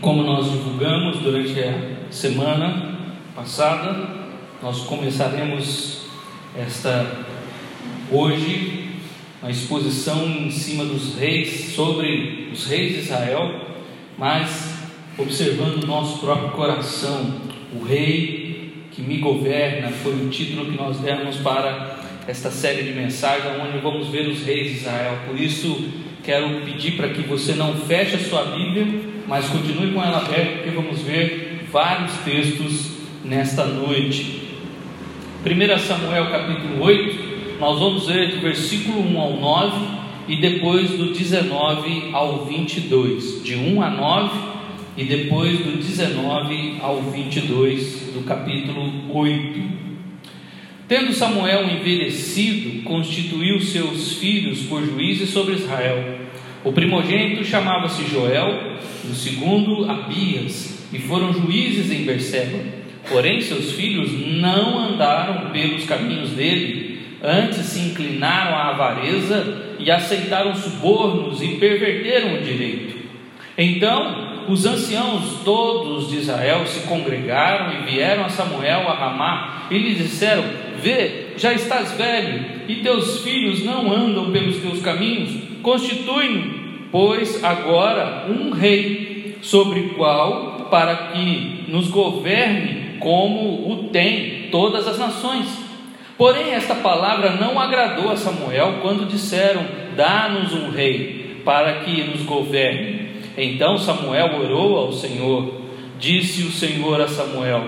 Como nós divulgamos durante a semana passada, nós começaremos esta hoje a exposição em cima dos reis, sobre os reis de Israel, mas observando o nosso próprio coração, o rei que me governa, foi o título que nós demos para esta série de mensagens, onde vamos ver os reis de Israel. Por isso, quero pedir para que você não feche a sua Bíblia, mas continue com ela aberta, porque vamos ver vários textos nesta noite. 1 Samuel capítulo 8, nós vamos ler do versículo 1 ao 9 e depois do 19 ao 22, de 1 a 9 e depois do 19 ao 22 do capítulo 8. Tendo Samuel envelhecido, constituiu seus filhos por juízes sobre Israel. O primogênito chamava-se Joel, o segundo Abias, e foram juízes em Berseba. Porém, seus filhos não andaram pelos caminhos dele, antes se inclinaram à avareza e aceitaram subornos e perverteram o direito. Então, os anciãos todos de Israel se congregaram e vieram a Samuel a Ramá e lhe disseram: Vê, já estás velho, e teus filhos não andam pelos teus caminhos. Constitui-nos, pois, agora um rei, sobre qual, para que nos governe como o tem todas as nações. Porém, esta palavra não agradou a Samuel quando disseram: Dá-nos um rei, para que nos governe. Então Samuel orou ao Senhor. Disse o Senhor a Samuel: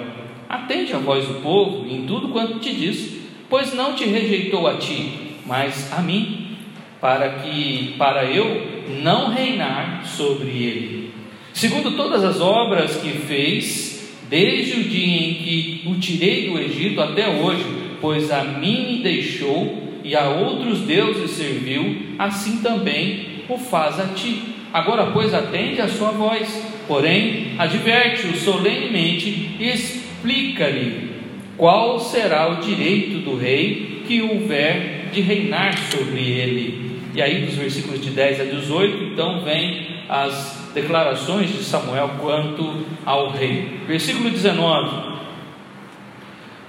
Atende a voz do povo em tudo quanto te diz, pois não te rejeitou a ti, mas a mim, para que para eu não reinar sobre ele. Segundo todas as obras que fez, desde o dia em que o tirei do Egito até hoje, pois a mim me deixou e a outros deuses serviu, assim também o faz a ti. Agora, pois, atende a sua voz, porém, adverte-o solenemente e explica-lhe qual será o direito do rei que houver de reinar sobre ele. E aí, dos versículos de 10 a 18, então vem as declarações de Samuel quanto ao rei. Versículo 19.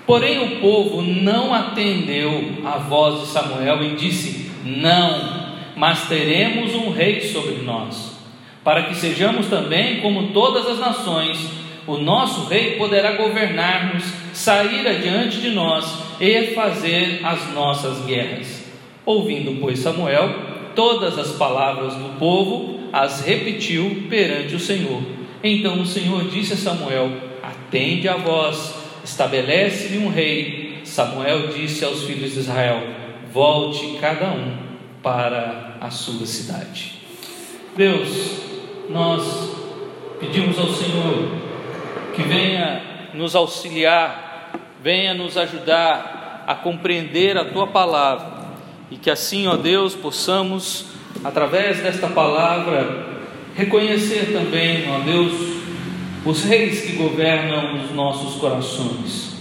Porém, o povo não atendeu à voz de Samuel e disse: Não, mas teremos um rei sobre nós, para que sejamos também como todas as nações o nosso rei poderá governar-nos, sair adiante de nós e fazer as nossas guerras. Ouvindo, pois, Samuel, todas as palavras do povo, as repetiu perante o Senhor. Então o Senhor disse a Samuel: Atende a voz, estabelece-lhe um rei. Samuel disse aos filhos de Israel: Volte cada um para a sua cidade. Deus, nós pedimos ao Senhor que venha nos auxiliar, venha nos ajudar a compreender a tua palavra e que assim, ó Deus, possamos, através desta palavra, reconhecer também, ó Deus, os reis que governam os nossos corações.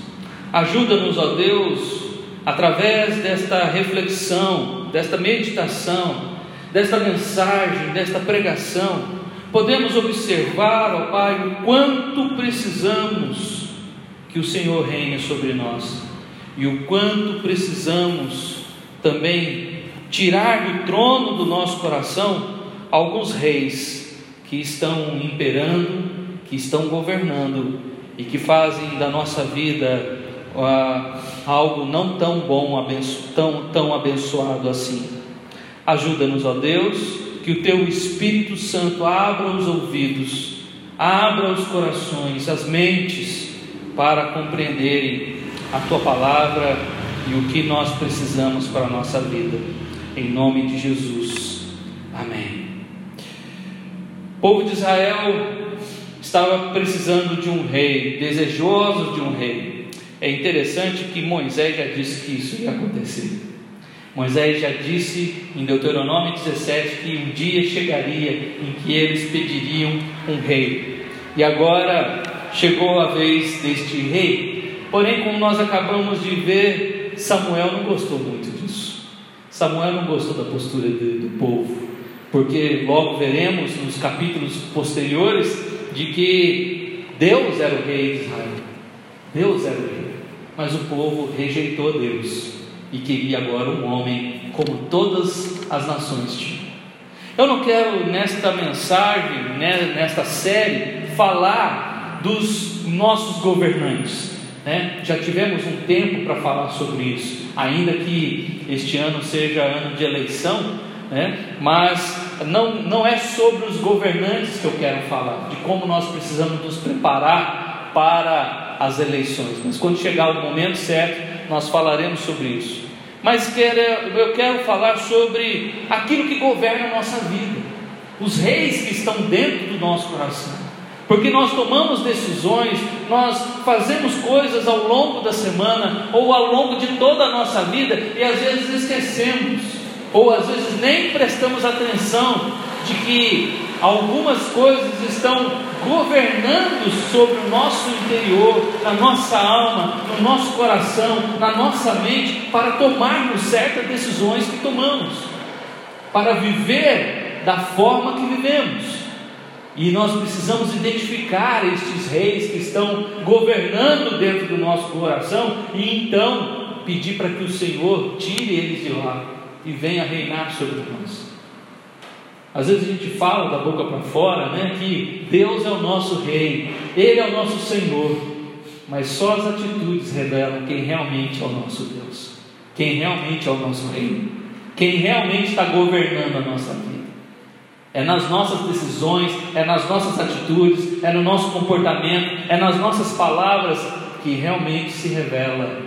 Ajuda-nos, ó Deus, através desta reflexão, desta meditação, desta mensagem, desta pregação, podemos observar, ó Pai, o quanto precisamos que o Senhor reine sobre nós e o quanto precisamos também tirar do trono do nosso coração alguns reis que estão imperando, que estão governando e que fazem da nossa vida uh, algo não tão bom, abenço, tão, tão abençoado assim. Ajuda-nos, ó Deus que o teu Espírito Santo abra os ouvidos, abra os corações, as mentes, para compreenderem a tua palavra e o que nós precisamos para a nossa vida. Em nome de Jesus. Amém. O povo de Israel estava precisando de um rei, desejoso de um rei. É interessante que Moisés já disse que isso ia acontecer. Moisés já disse em Deuteronômio 17 que um dia chegaria em que eles pediriam um rei. E agora chegou a vez deste rei. Porém, como nós acabamos de ver, Samuel não gostou muito disso. Samuel não gostou da postura do, do povo, porque logo veremos nos capítulos posteriores de que Deus era o rei de Israel. Deus era o rei. Mas o povo rejeitou Deus e queria agora um homem como todas as nações tinham. Eu não quero nesta mensagem, né, nesta série, falar dos nossos governantes. Né? Já tivemos um tempo para falar sobre isso, ainda que este ano seja ano de eleição, né? mas não, não é sobre os governantes que eu quero falar, de como nós precisamos nos preparar para as eleições. Mas quando chegar o momento certo, nós falaremos sobre isso mas quero, eu quero falar sobre aquilo que governa a nossa vida, os reis que estão dentro do nosso coração. Porque nós tomamos decisões, nós fazemos coisas ao longo da semana ou ao longo de toda a nossa vida e às vezes esquecemos, ou às vezes nem prestamos atenção de que algumas coisas estão governando sobre o nosso interior, na nossa alma, no nosso coração, na nossa mente, para tomarmos certas decisões que tomamos, para viver da forma que vivemos. E nós precisamos identificar estes reis que estão governando dentro do nosso coração e então pedir para que o Senhor tire eles de lá e venha reinar sobre nós. Às vezes a gente fala da boca para fora, né, que Deus é o nosso rei, Ele é o nosso Senhor, mas só as atitudes revelam quem realmente é o nosso Deus, quem realmente é o nosso rei, quem realmente está governando a nossa vida. É nas nossas decisões, é nas nossas atitudes, é no nosso comportamento, é nas nossas palavras que realmente se revela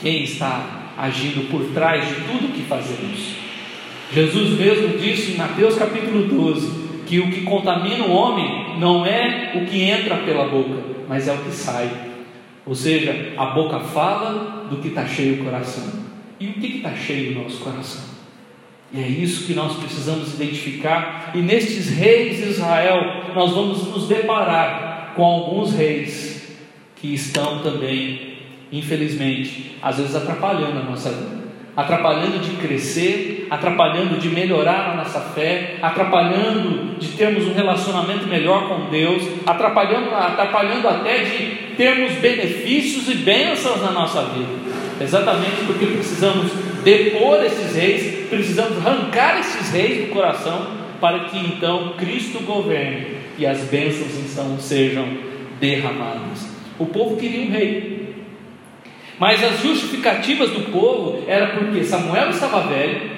quem está agindo por trás de tudo que fazemos. Jesus mesmo disse em Mateus capítulo 12 que o que contamina o homem não é o que entra pela boca, mas é o que sai. Ou seja, a boca fala do que está cheio o coração. E o que está cheio o nosso coração? E é isso que nós precisamos identificar. E nestes reis de Israel, nós vamos nos deparar com alguns reis que estão também, infelizmente, às vezes atrapalhando a nossa vida atrapalhando de crescer, atrapalhando de melhorar a nossa fé, atrapalhando de termos um relacionamento melhor com Deus, atrapalhando, atrapalhando até de termos benefícios e bênçãos na nossa vida. Exatamente porque precisamos depor esses reis, precisamos arrancar esses reis do coração para que então Cristo governe e as bênçãos então sejam derramadas. O povo queria um rei, mas as justificativas do povo era porque Samuel estava velho,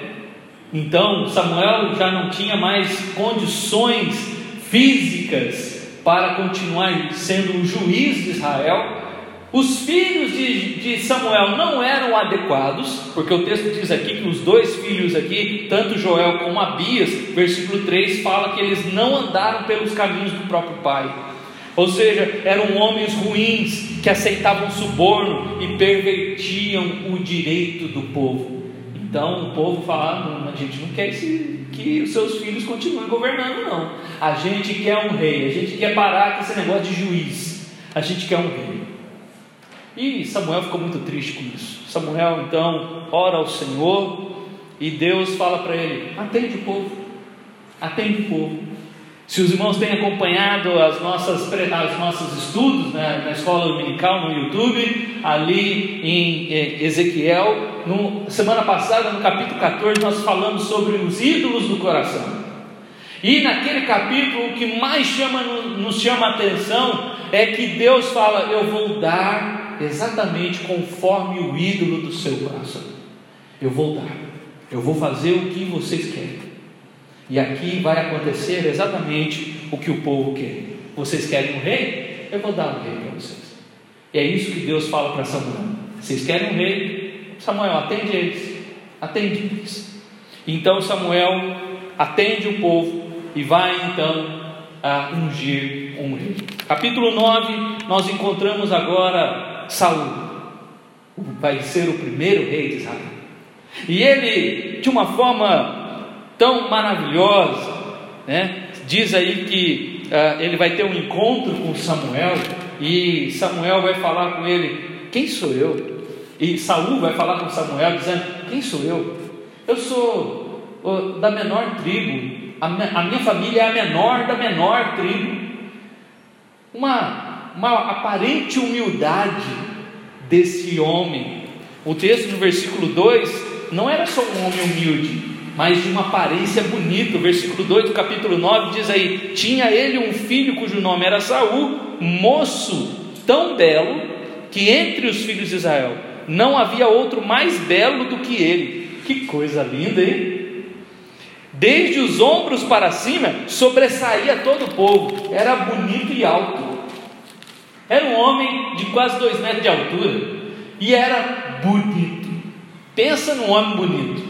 então Samuel já não tinha mais condições físicas para continuar sendo o juiz de Israel. Os filhos de, de, Samuel não eram adequados, porque o texto diz aqui que os dois filhos aqui, tanto Joel como Abias, versículo 3, fala que eles não andaram pelos caminhos do próprio pai. Ou seja, eram homens ruins que aceitavam suborno e pervertiam o direito do povo. Então o povo falava: a gente não quer esse, que os seus filhos continuem governando, não. A gente quer um rei, a gente quer parar com esse negócio de juiz. A gente quer um rei. E Samuel ficou muito triste com isso. Samuel então ora ao Senhor e Deus fala para ele: atende o povo, atende o povo. Se os irmãos têm acompanhado as nossas, os nossos estudos né, na escola dominical no YouTube, ali em eh, Ezequiel, no, semana passada, no capítulo 14, nós falamos sobre os ídolos do coração. E naquele capítulo, o que mais chama, nos chama a atenção é que Deus fala: Eu vou dar exatamente conforme o ídolo do seu coração. Eu vou dar, eu vou fazer o que vocês querem. E aqui vai acontecer exatamente o que o povo quer. Vocês querem um rei? Eu vou dar um rei para vocês. E é isso que Deus fala para Samuel. Vocês querem um rei? Samuel, atende eles. Atende eles. Então Samuel atende o povo e vai então a ungir um rei. Capítulo 9, nós encontramos agora Saul. Vai ser o primeiro rei de Israel. E ele, de uma forma tão maravilhosa, né? Diz aí que uh, ele vai ter um encontro com Samuel e Samuel vai falar com ele: Quem sou eu? E Saul vai falar com Samuel dizendo: Quem sou eu? Eu sou da menor tribo, a minha, a minha família é a menor da menor tribo. uma, uma aparente humildade desse homem. O texto do versículo 2 não era só um homem humilde, mas de uma aparência bonita. O versículo 2 do capítulo 9 diz aí: Tinha ele um filho cujo nome era Saul, moço tão belo que entre os filhos de Israel não havia outro mais belo do que ele. Que coisa linda, hein? Desde os ombros para cima sobressaía todo o povo, era bonito e alto. Era um homem de quase dois metros de altura e era bonito. Pensa num homem bonito,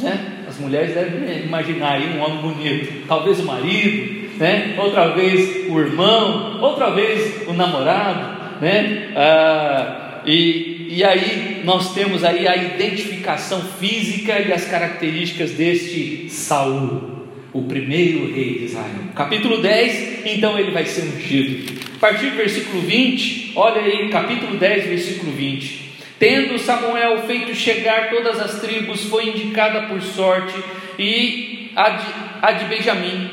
né? Mulheres devem imaginar aí um homem bonito, talvez o marido, né? Outra vez o irmão, outra vez o namorado, né? Ah, e, e aí nós temos aí a identificação física e as características deste Saul, o primeiro rei de Israel. Capítulo 10, então ele vai ser ungido. A partir do versículo 20, olha aí, capítulo 10, versículo 20. Tendo Samuel feito chegar todas as tribos, foi indicada por sorte, e a de, a de Benjamim.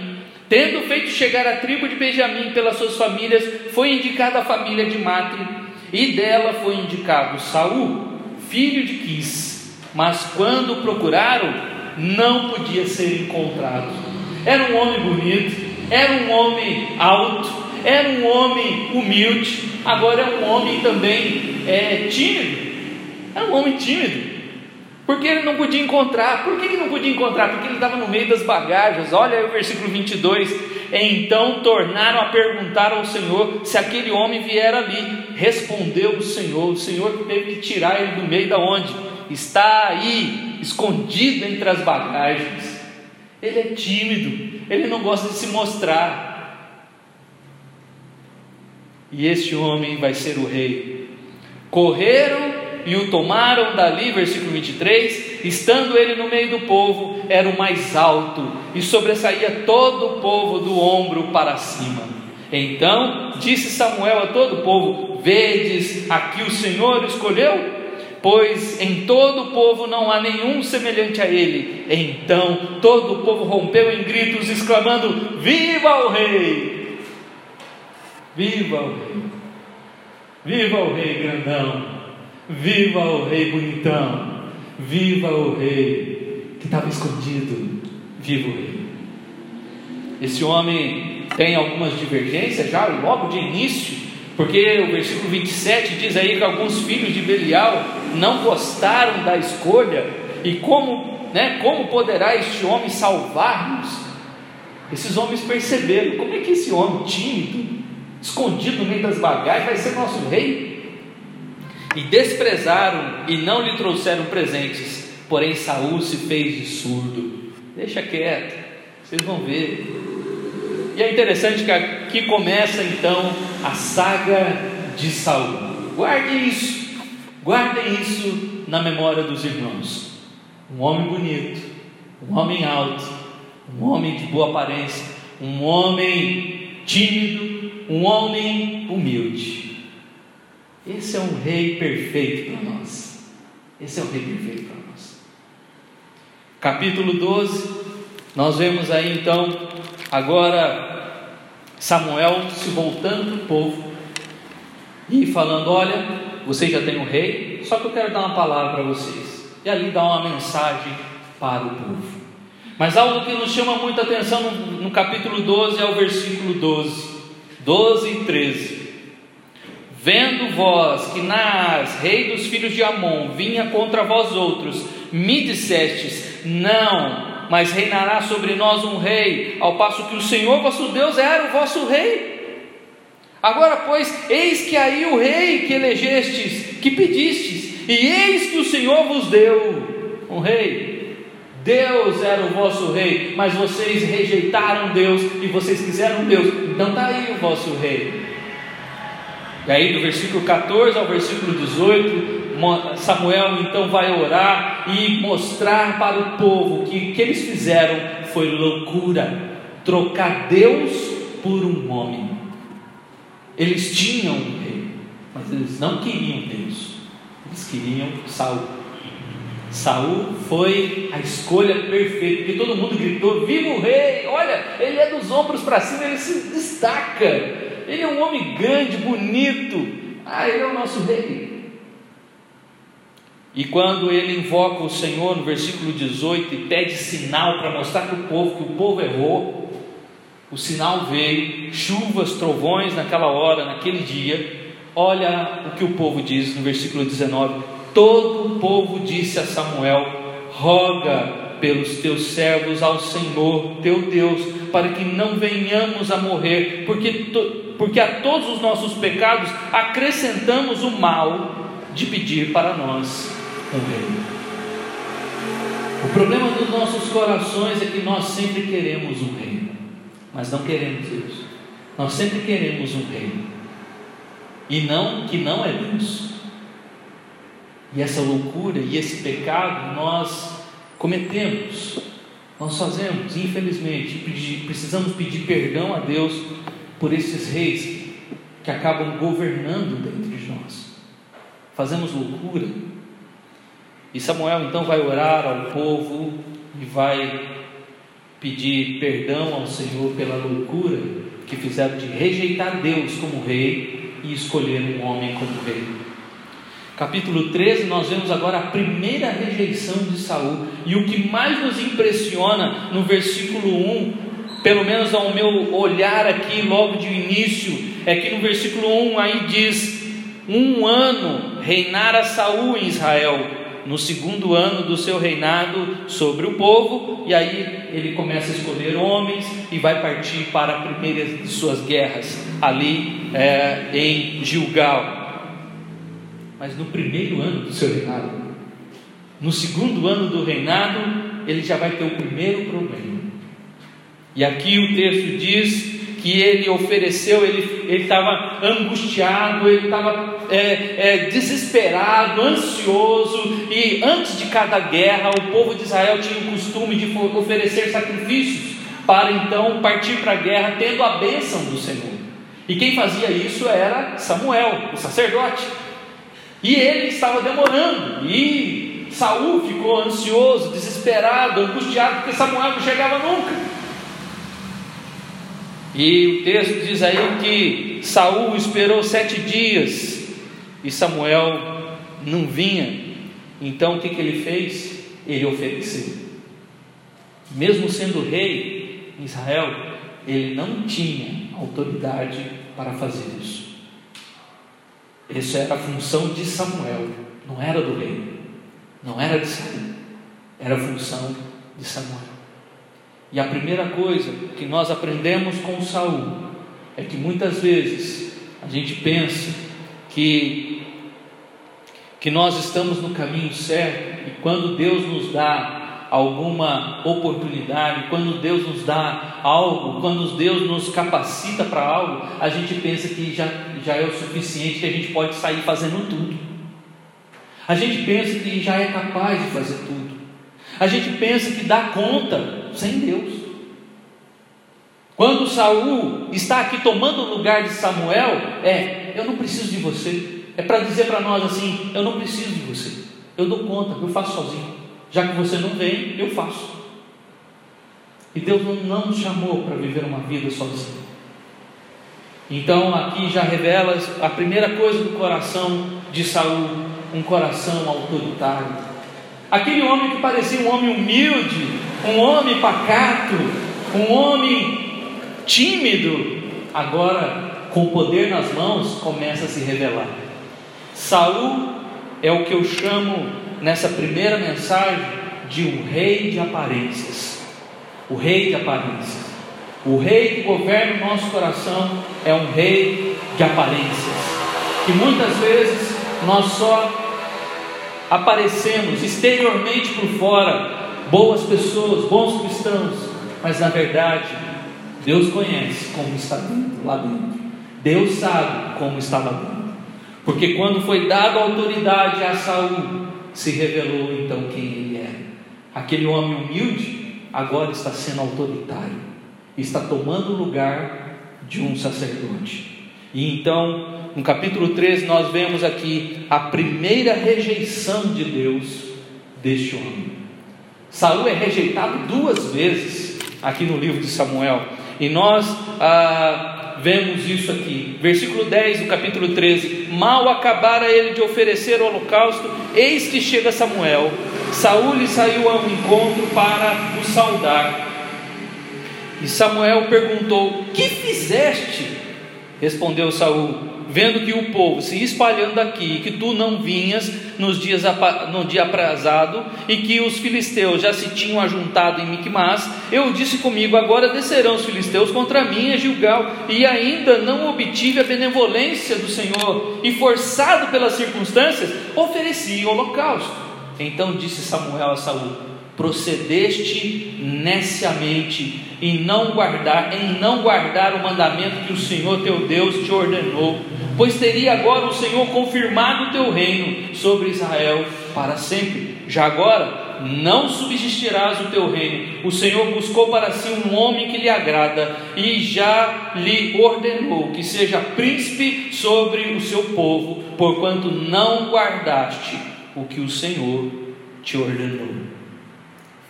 Tendo feito chegar a tribo de Benjamim pelas suas famílias, foi indicada a família de Matre e dela foi indicado Saul, filho de Quis, mas quando procuraram, não podia ser encontrado. Era um homem bonito, era um homem alto, era um homem humilde, agora é um homem também é, tímido. Era um homem tímido. Porque ele não podia encontrar. Por que ele não podia encontrar? Porque ele estava no meio das bagagens. Olha o versículo 22. Então tornaram a perguntar ao Senhor se aquele homem vier ali. Respondeu o Senhor. O Senhor teve que tirar ele do meio da onde? Está aí, escondido entre as bagagens. Ele é tímido. Ele não gosta de se mostrar. E este homem vai ser o rei. Correram e o tomaram dali, versículo 23, estando ele no meio do povo, era o mais alto, e sobressaía todo o povo do ombro para cima. Então disse Samuel a todo o povo: Vedes, aqui o Senhor escolheu, pois em todo o povo não há nenhum semelhante a ele. Então todo o povo rompeu em gritos, exclamando: Viva o Rei! Viva o Rei! Viva o Rei grandão! Viva o rei bonitão! Viva o rei que estava escondido! Viva o rei! Esse homem tem algumas divergências já logo de início, porque o versículo 27 diz aí que alguns filhos de Belial não gostaram da escolha, e como, né, como poderá este homem salvar-nos? Esses homens perceberam como é que esse homem tímido, escondido no meio das bagagens, vai ser nosso rei? E desprezaram e não lhe trouxeram presentes. Porém, Saul se fez de surdo. Deixa quieto, vocês vão ver. E é interessante que aqui começa então a saga de Saul. Guardem isso, guardem isso na memória dos irmãos. Um homem bonito, um homem alto, um homem de boa aparência, um homem tímido, um homem humilde. Esse é um rei perfeito para nós. Esse é um rei perfeito para nós. Capítulo 12, nós vemos aí então, agora Samuel se voltando para o povo e falando: Olha, vocês já têm um rei, só que eu quero dar uma palavra para vocês. E ali dá uma mensagem para o povo. Mas algo que nos chama muita atenção no, no capítulo 12 é o versículo 12, 12 e 13. Vendo vós que Naas, rei dos filhos de Amon, vinha contra vós outros, me dissestes: Não, mas reinará sobre nós um rei, ao passo que o Senhor vosso Deus era o vosso rei. Agora, pois, eis que aí o rei que elegestes, que pedistes, e eis que o Senhor vos deu um rei. Deus era o vosso rei, mas vocês rejeitaram Deus e vocês quiseram Deus, então está aí o vosso rei. E aí, do versículo 14 ao versículo 18, Samuel então vai orar e mostrar para o povo que o que eles fizeram foi loucura trocar Deus por um homem. Eles tinham um rei, mas eles não queriam Deus, eles queriam Saul. Saul foi a escolha perfeita, porque todo mundo gritou: Viva o rei! Olha, ele é dos ombros para cima, ele se destaca Ele é um homem grande, bonito. Ah, ele é o nosso rei. E quando ele invoca o Senhor no versículo 18 e pede sinal para mostrar para o povo que o povo errou, o sinal veio, chuvas, trovões naquela hora, naquele dia. Olha o que o povo diz no versículo 19: Todo o povo disse a Samuel: Roga pelos teus servos ao Senhor teu Deus, para que não venhamos a morrer, porque, porque a todos os nossos pecados acrescentamos o mal de pedir para nós um rei. O problema dos nossos corações é que nós sempre queremos um rei, mas não queremos Deus. Nós sempre queremos um rei, e não que não é Deus. E essa loucura e esse pecado nós cometemos, nós fazemos, infelizmente, precisamos pedir perdão a Deus por esses reis que acabam governando dentro de nós. Fazemos loucura. E Samuel então vai orar ao povo e vai pedir perdão ao Senhor pela loucura que fizeram de rejeitar Deus como rei e escolher um homem como rei capítulo 13, nós vemos agora a primeira rejeição de Saul. E o que mais nos impressiona no versículo 1, pelo menos ao meu olhar aqui logo de início, é que no versículo 1 aí diz: Um ano reinara Saul em Israel, no segundo ano do seu reinado sobre o povo, e aí ele começa a escolher homens e vai partir para a primeira de suas guerras, ali é, em Gilgal mas no primeiro ano do seu reinado. No segundo ano do reinado, ele já vai ter o primeiro problema. E aqui o texto diz que ele ofereceu, ele estava angustiado, ele estava é, é, desesperado, ansioso, e antes de cada guerra, o povo de Israel tinha o costume de oferecer sacrifícios para então partir para a guerra, tendo a bênção do Senhor. E quem fazia isso era Samuel, o sacerdote. E ele estava demorando, e Saul ficou ansioso, desesperado, angustiado, porque Samuel não chegava nunca. E o texto diz aí que Saul esperou sete dias e Samuel não vinha. Então o que, que ele fez? Ele ofereceu. Mesmo sendo rei em Israel, ele não tinha autoridade para fazer isso. Isso era a função de Samuel, não era do rei, não era de Saul, era a função de Samuel. E a primeira coisa que nós aprendemos com Saul é que muitas vezes a gente pensa que que nós estamos no caminho certo e quando Deus nos dá alguma oportunidade, quando Deus nos dá algo, quando Deus nos capacita para algo, a gente pensa que já, já é o suficiente, que a gente pode sair fazendo tudo. A gente pensa que já é capaz de fazer tudo. A gente pensa que dá conta sem Deus. Quando Saul está aqui tomando o lugar de Samuel, é, eu não preciso de você. É para dizer para nós assim, eu não preciso de você. Eu dou conta, eu faço sozinho. Já que você não vem, eu faço. E Deus não nos chamou para viver uma vida sozinho. Então aqui já revela a primeira coisa do coração de Saul, um coração autoritário. Aquele homem que parecia um homem humilde, um homem pacato, um homem tímido, agora com o poder nas mãos começa a se revelar. Saul é o que eu chamo nessa primeira mensagem de um rei de aparências. O rei de aparências. O rei que governa o nosso coração é um rei de aparências. Que muitas vezes nós só aparecemos exteriormente por fora, boas pessoas, bons cristãos, mas na verdade Deus conhece como está dentro, lá dentro. Deus sabe como está lá dentro. Porque quando foi dada autoridade a Saul, se revelou então quem ele era. Aquele homem humilde agora está sendo autoritário, está tomando o lugar de um sacerdote. E então, no capítulo 13, nós vemos aqui a primeira rejeição de Deus deste homem. Saul é rejeitado duas vezes aqui no livro de Samuel, e nós ah, vemos isso aqui. Versículo 10 do capítulo 13: Mal acabara ele de oferecer o holocausto, eis que chega Samuel. Saul lhe saiu ao encontro para o saudar. E Samuel perguntou: Que fizeste? Respondeu Saul: vendo que o povo se espalhando aqui, que tu não vinhas nos dias no dia aprazado, e que os filisteus já se tinham ajuntado em Micmas, eu disse comigo: agora descerão os filisteus contra mim a Gilgal, e ainda não obtive a benevolência do Senhor, e forçado pelas circunstâncias, ofereci holocausto. Então disse Samuel a Saul: procedeste neciamente em não guardar, em não guardar o mandamento que o Senhor teu Deus te ordenou, pois teria agora o Senhor confirmado o teu reino sobre Israel para sempre. Já agora não subsistirás o teu reino. O Senhor buscou para si um homem que lhe agrada e já lhe ordenou que seja príncipe sobre o seu povo, porquanto não guardaste o que o Senhor te ordenou.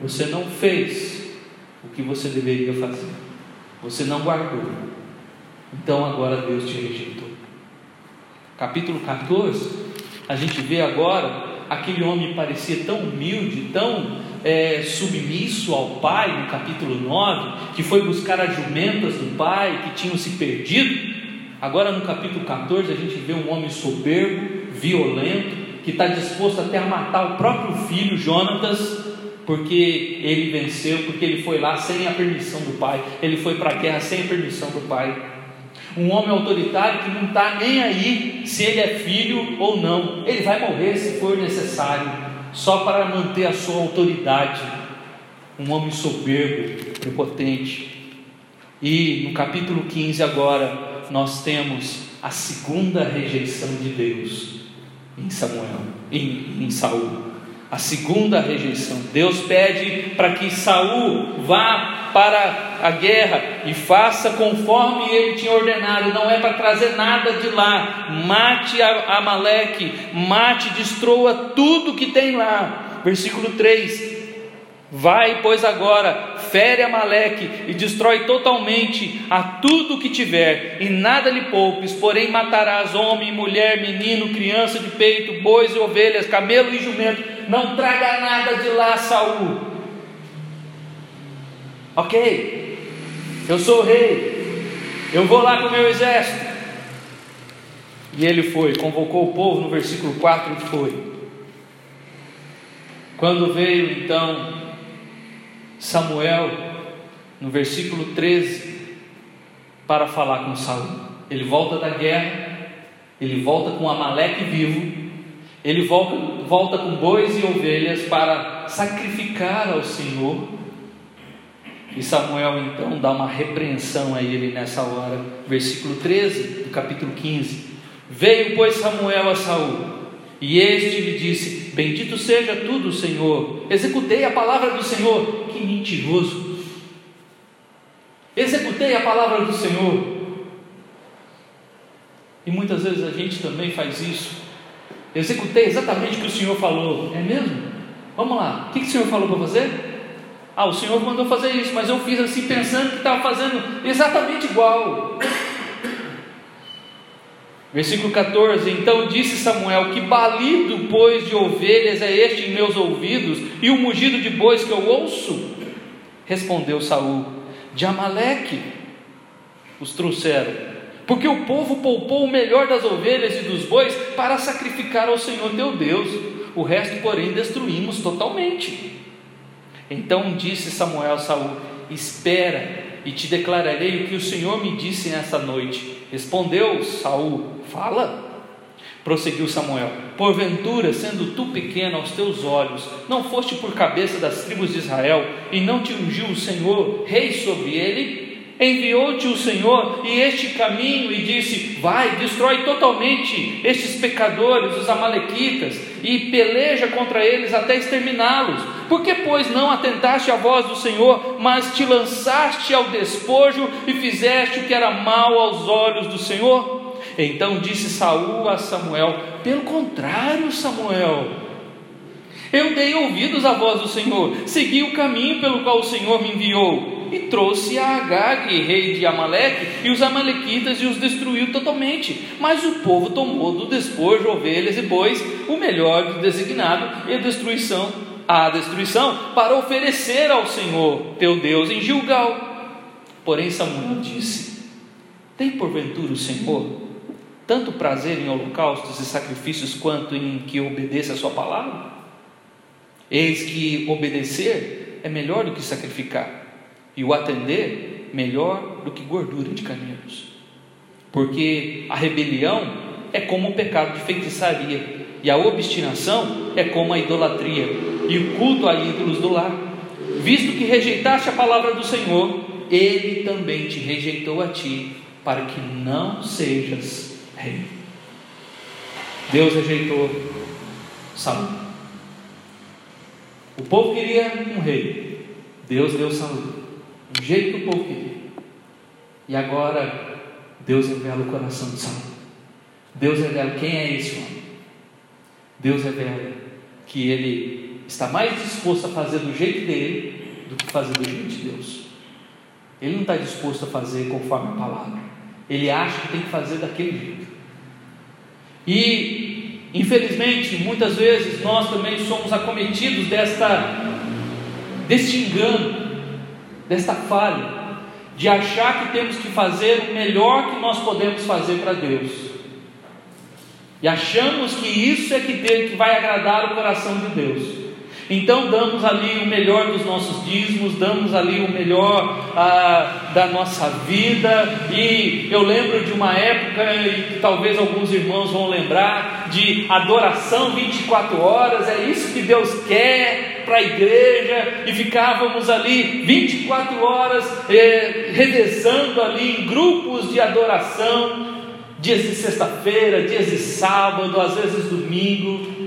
Você não fez o que você deveria fazer. Você não guardou. Então agora Deus te rejeitou. Capítulo 14, a gente vê agora aquele homem parecia tão humilde, tão é, submisso ao pai, no capítulo 9, que foi buscar as jumentas do pai que tinham se perdido. Agora no capítulo 14 a gente vê um homem soberbo, violento, que está disposto até a matar o próprio filho, Jonatas, porque ele venceu, porque ele foi lá sem a permissão do pai, ele foi para a guerra sem a permissão do pai. Um homem autoritário que não está nem aí se ele é filho ou não, ele vai morrer se for necessário, só para manter a sua autoridade. Um homem soberbo, prepotente. E no capítulo 15 agora nós temos a segunda rejeição de Deus em Samuel, em, em Saul a segunda rejeição. Deus pede para que Saul vá para a guerra e faça conforme ele tinha ordenado, não é para trazer nada de lá. Mate Amaleque, mate, destrua tudo que tem lá. Versículo 3: Vai, pois agora, fere Amaleque e destrói totalmente a tudo que tiver, e nada lhe poupes, porém matarás homem, mulher, menino, criança de peito, bois e ovelhas, camelo e jumento. Não traga nada de lá, Saul. Ok, eu sou o rei, eu vou lá com o meu exército. E ele foi, convocou o povo no versículo 4 e foi. Quando veio então Samuel, no versículo 13, para falar com Saul. Ele volta da guerra, ele volta com Amaleque vivo, ele volta, volta com bois e ovelhas para sacrificar ao Senhor. E Samuel então dá uma repreensão a ele nessa hora, versículo 13 do capítulo 15. Veio, pois, Samuel a Saul e este lhe disse: Bendito seja tudo, Senhor. Executei a palavra do Senhor. Que mentiroso. Executei a palavra do Senhor. E muitas vezes a gente também faz isso. Executei exatamente o que o Senhor falou. É mesmo? Vamos lá. O que, que o Senhor falou para fazer? Ah, o Senhor mandou fazer isso, mas eu fiz assim pensando que estava fazendo exatamente igual. Versículo 14: Então disse Samuel: Que balido, pois, de ovelhas é este em meus ouvidos, e o mugido de bois que eu ouço? Respondeu Saul: De Amaleque os trouxeram, porque o povo poupou o melhor das ovelhas e dos bois para sacrificar ao Senhor teu Deus, o resto, porém, destruímos totalmente. Então disse Samuel a Saul: Espera, e te declararei o que o Senhor me disse nessa noite. Respondeu Saul: Fala. Prosseguiu Samuel: Porventura, sendo tu pequeno aos teus olhos, não foste por cabeça das tribos de Israel, e não te ungiu o Senhor rei sobre ele? Enviou-te o Senhor e este caminho, e disse: Vai, destrói totalmente estes pecadores, os Amalequitas, e peleja contra eles até exterminá-los. Por que, pois, não atentaste à voz do Senhor, mas te lançaste ao despojo e fizeste o que era mal aos olhos do Senhor? Então disse Saul a Samuel: Pelo contrário, Samuel, eu dei ouvidos à voz do Senhor, segui o caminho pelo qual o Senhor me enviou. E trouxe a Agag, rei de Amaleque, e os amalequitas e os destruiu totalmente. Mas o povo tomou do despojo ovelhas e bois, o melhor do designado, e a destruição, a destruição, para oferecer ao Senhor teu Deus em Gilgal. Porém Samuel disse: Tem porventura o Senhor tanto prazer em holocaustos e sacrifícios quanto em que obedeça a sua palavra? Eis que obedecer é melhor do que sacrificar, e o atender melhor do que gordura de carneiros. Porque a rebelião é como o pecado de feitiçaria, e a obstinação é como a idolatria, e o culto a ídolos do lar. Visto que rejeitaste a palavra do Senhor, ele também te rejeitou a ti, para que não sejas rei. Deus rejeitou Saul. O povo queria um rei. Deus deu Saul. Do jeito que o povo queria. E agora Deus revela o coração de Saul. Deus revela quem é esse homem. Deus revela que ele está mais disposto a fazer do jeito dele do que fazer do jeito de Deus. Ele não está disposto a fazer conforme a palavra. Ele acha que tem que fazer daquele jeito. E, infelizmente, muitas vezes nós também somos acometidos desta, deste engano, desta falha, de achar que temos que fazer o melhor que nós podemos fazer para Deus. E achamos que isso é que vai agradar o coração de Deus. Então damos ali o melhor dos nossos dízimos, damos ali o melhor ah, da nossa vida. E eu lembro de uma época, e talvez alguns irmãos vão lembrar, de adoração 24 horas, é isso que Deus quer para a igreja, e ficávamos ali 24 horas eh, revezando ali em grupos de adoração, dias de sexta-feira, dias de sábado, às vezes domingo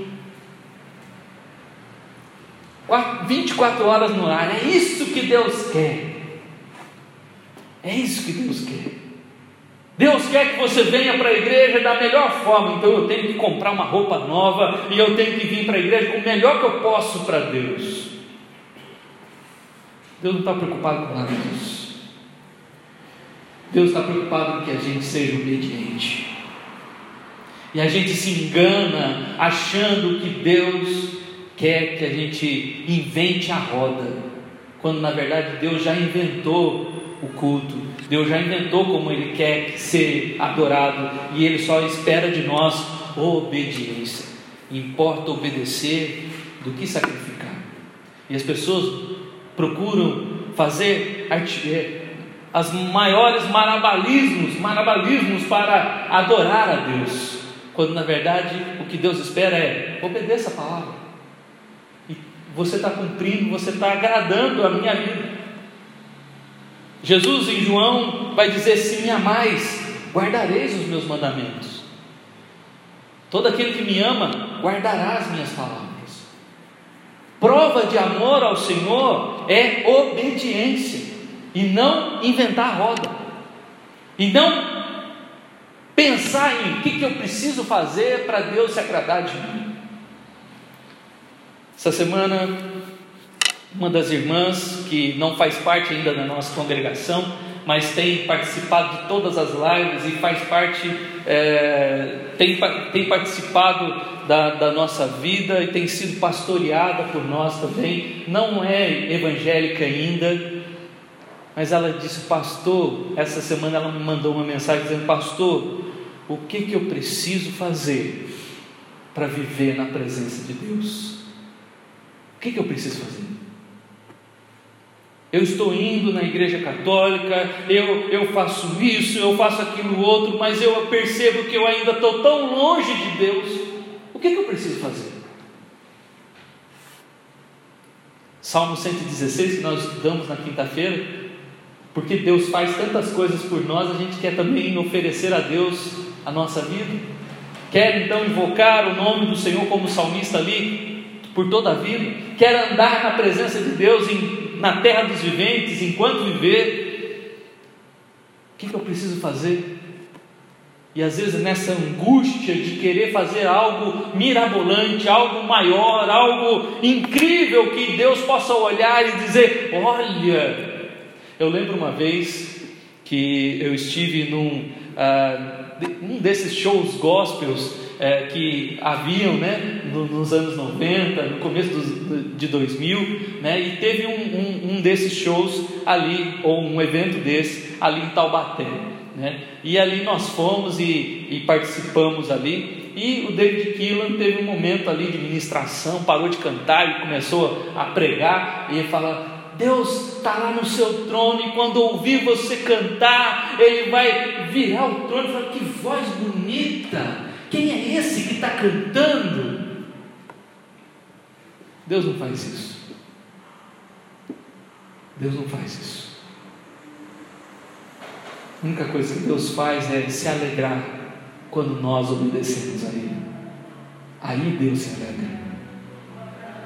24 horas no ar. É isso que Deus quer. É isso que Deus quer. Deus quer que você venha para a igreja da melhor forma, então eu tenho que comprar uma roupa nova e eu tenho que vir para a igreja com o melhor que eu posso para Deus. Deus não está preocupado com nada disso. Deus está preocupado com que a gente seja obediente. E a gente se engana achando que Deus quer que a gente invente a roda, quando na verdade Deus já inventou o culto, Deus já inventou como Ele quer ser adorado e Ele só espera de nós obediência. Importa obedecer do que sacrificar. E as pessoas procuram fazer é, as maiores marabalismos, marabalismos para adorar a Deus, quando na verdade o que Deus espera é obedeça a palavra você está cumprindo, você está agradando a minha vida. Jesus em João vai dizer: Se me amais, guardareis os meus mandamentos. Todo aquele que me ama, guardará as minhas palavras. Prova de amor ao Senhor é obediência, e não inventar roda, e não pensar em o que, que eu preciso fazer para Deus se agradar de mim. Essa semana, uma das irmãs que não faz parte ainda da nossa congregação, mas tem participado de todas as lives e faz parte, é, tem, tem participado da, da, nossa vida e tem sido pastoreada por nós também. Não é evangélica ainda, mas ela disse: Pastor, essa semana ela me mandou uma mensagem dizendo: Pastor, o que, que eu preciso fazer para viver na presença de Deus? Que, que eu preciso fazer? Eu estou indo na igreja católica, eu, eu faço isso, eu faço aquilo outro, mas eu percebo que eu ainda estou tão longe de Deus. O que, que eu preciso fazer? Salmo 116, que nós estudamos na quinta-feira, porque Deus faz tantas coisas por nós, a gente quer também oferecer a Deus a nossa vida. Quer então invocar o nome do Senhor como salmista ali, por toda a vida, quer andar na presença de Deus em, na terra dos viventes, enquanto viver, o que, que eu preciso fazer? E às vezes nessa angústia de querer fazer algo mirabolante, algo maior, algo incrível que Deus possa olhar e dizer: Olha, Eu lembro uma vez que eu estive num uh, um desses shows gospels é, que haviam né, nos anos 90, no começo dos, de 2000, né, e teve um, um, um, desses shows ali, ou um evento desse, ali em Taubaté. Né, e ali nós fomos e, e participamos ali, e o David Keelan teve um momento ali de ministração, parou de cantar e começou a pregar, e ele fala: Deus está lá no seu trono, e quando ouvir você cantar, Ele vai virar o trono e falar: Que voz bonita! Quem é esse que está cantando? Deus não faz isso. Deus não faz isso. A única coisa que Deus faz é se alegrar quando nós obedecemos a Ele. Aí Deus se alegra.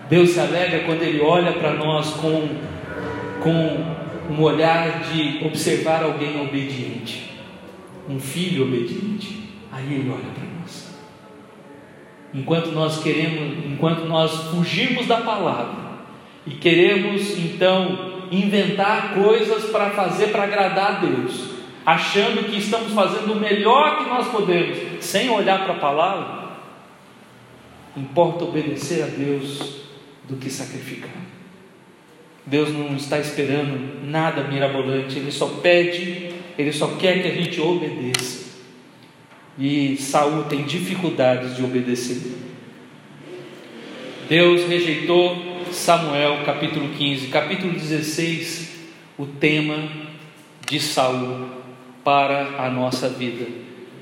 Deus se alegra quando Ele olha para nós com, com um olhar de observar alguém obediente, um filho obediente. Aí Ele olha para. Enquanto nós queremos, enquanto nós fugirmos da palavra e queremos então inventar coisas para fazer para agradar a Deus, achando que estamos fazendo o melhor que nós podemos, sem olhar para a palavra, importa obedecer a Deus do que sacrificar. Deus não está esperando nada mirabolante, Ele só pede, Ele só quer que a gente obedeça. E Saul tem dificuldades de obedecer. Deus rejeitou Samuel, capítulo 15, capítulo 16, o tema de Saul para a nossa vida.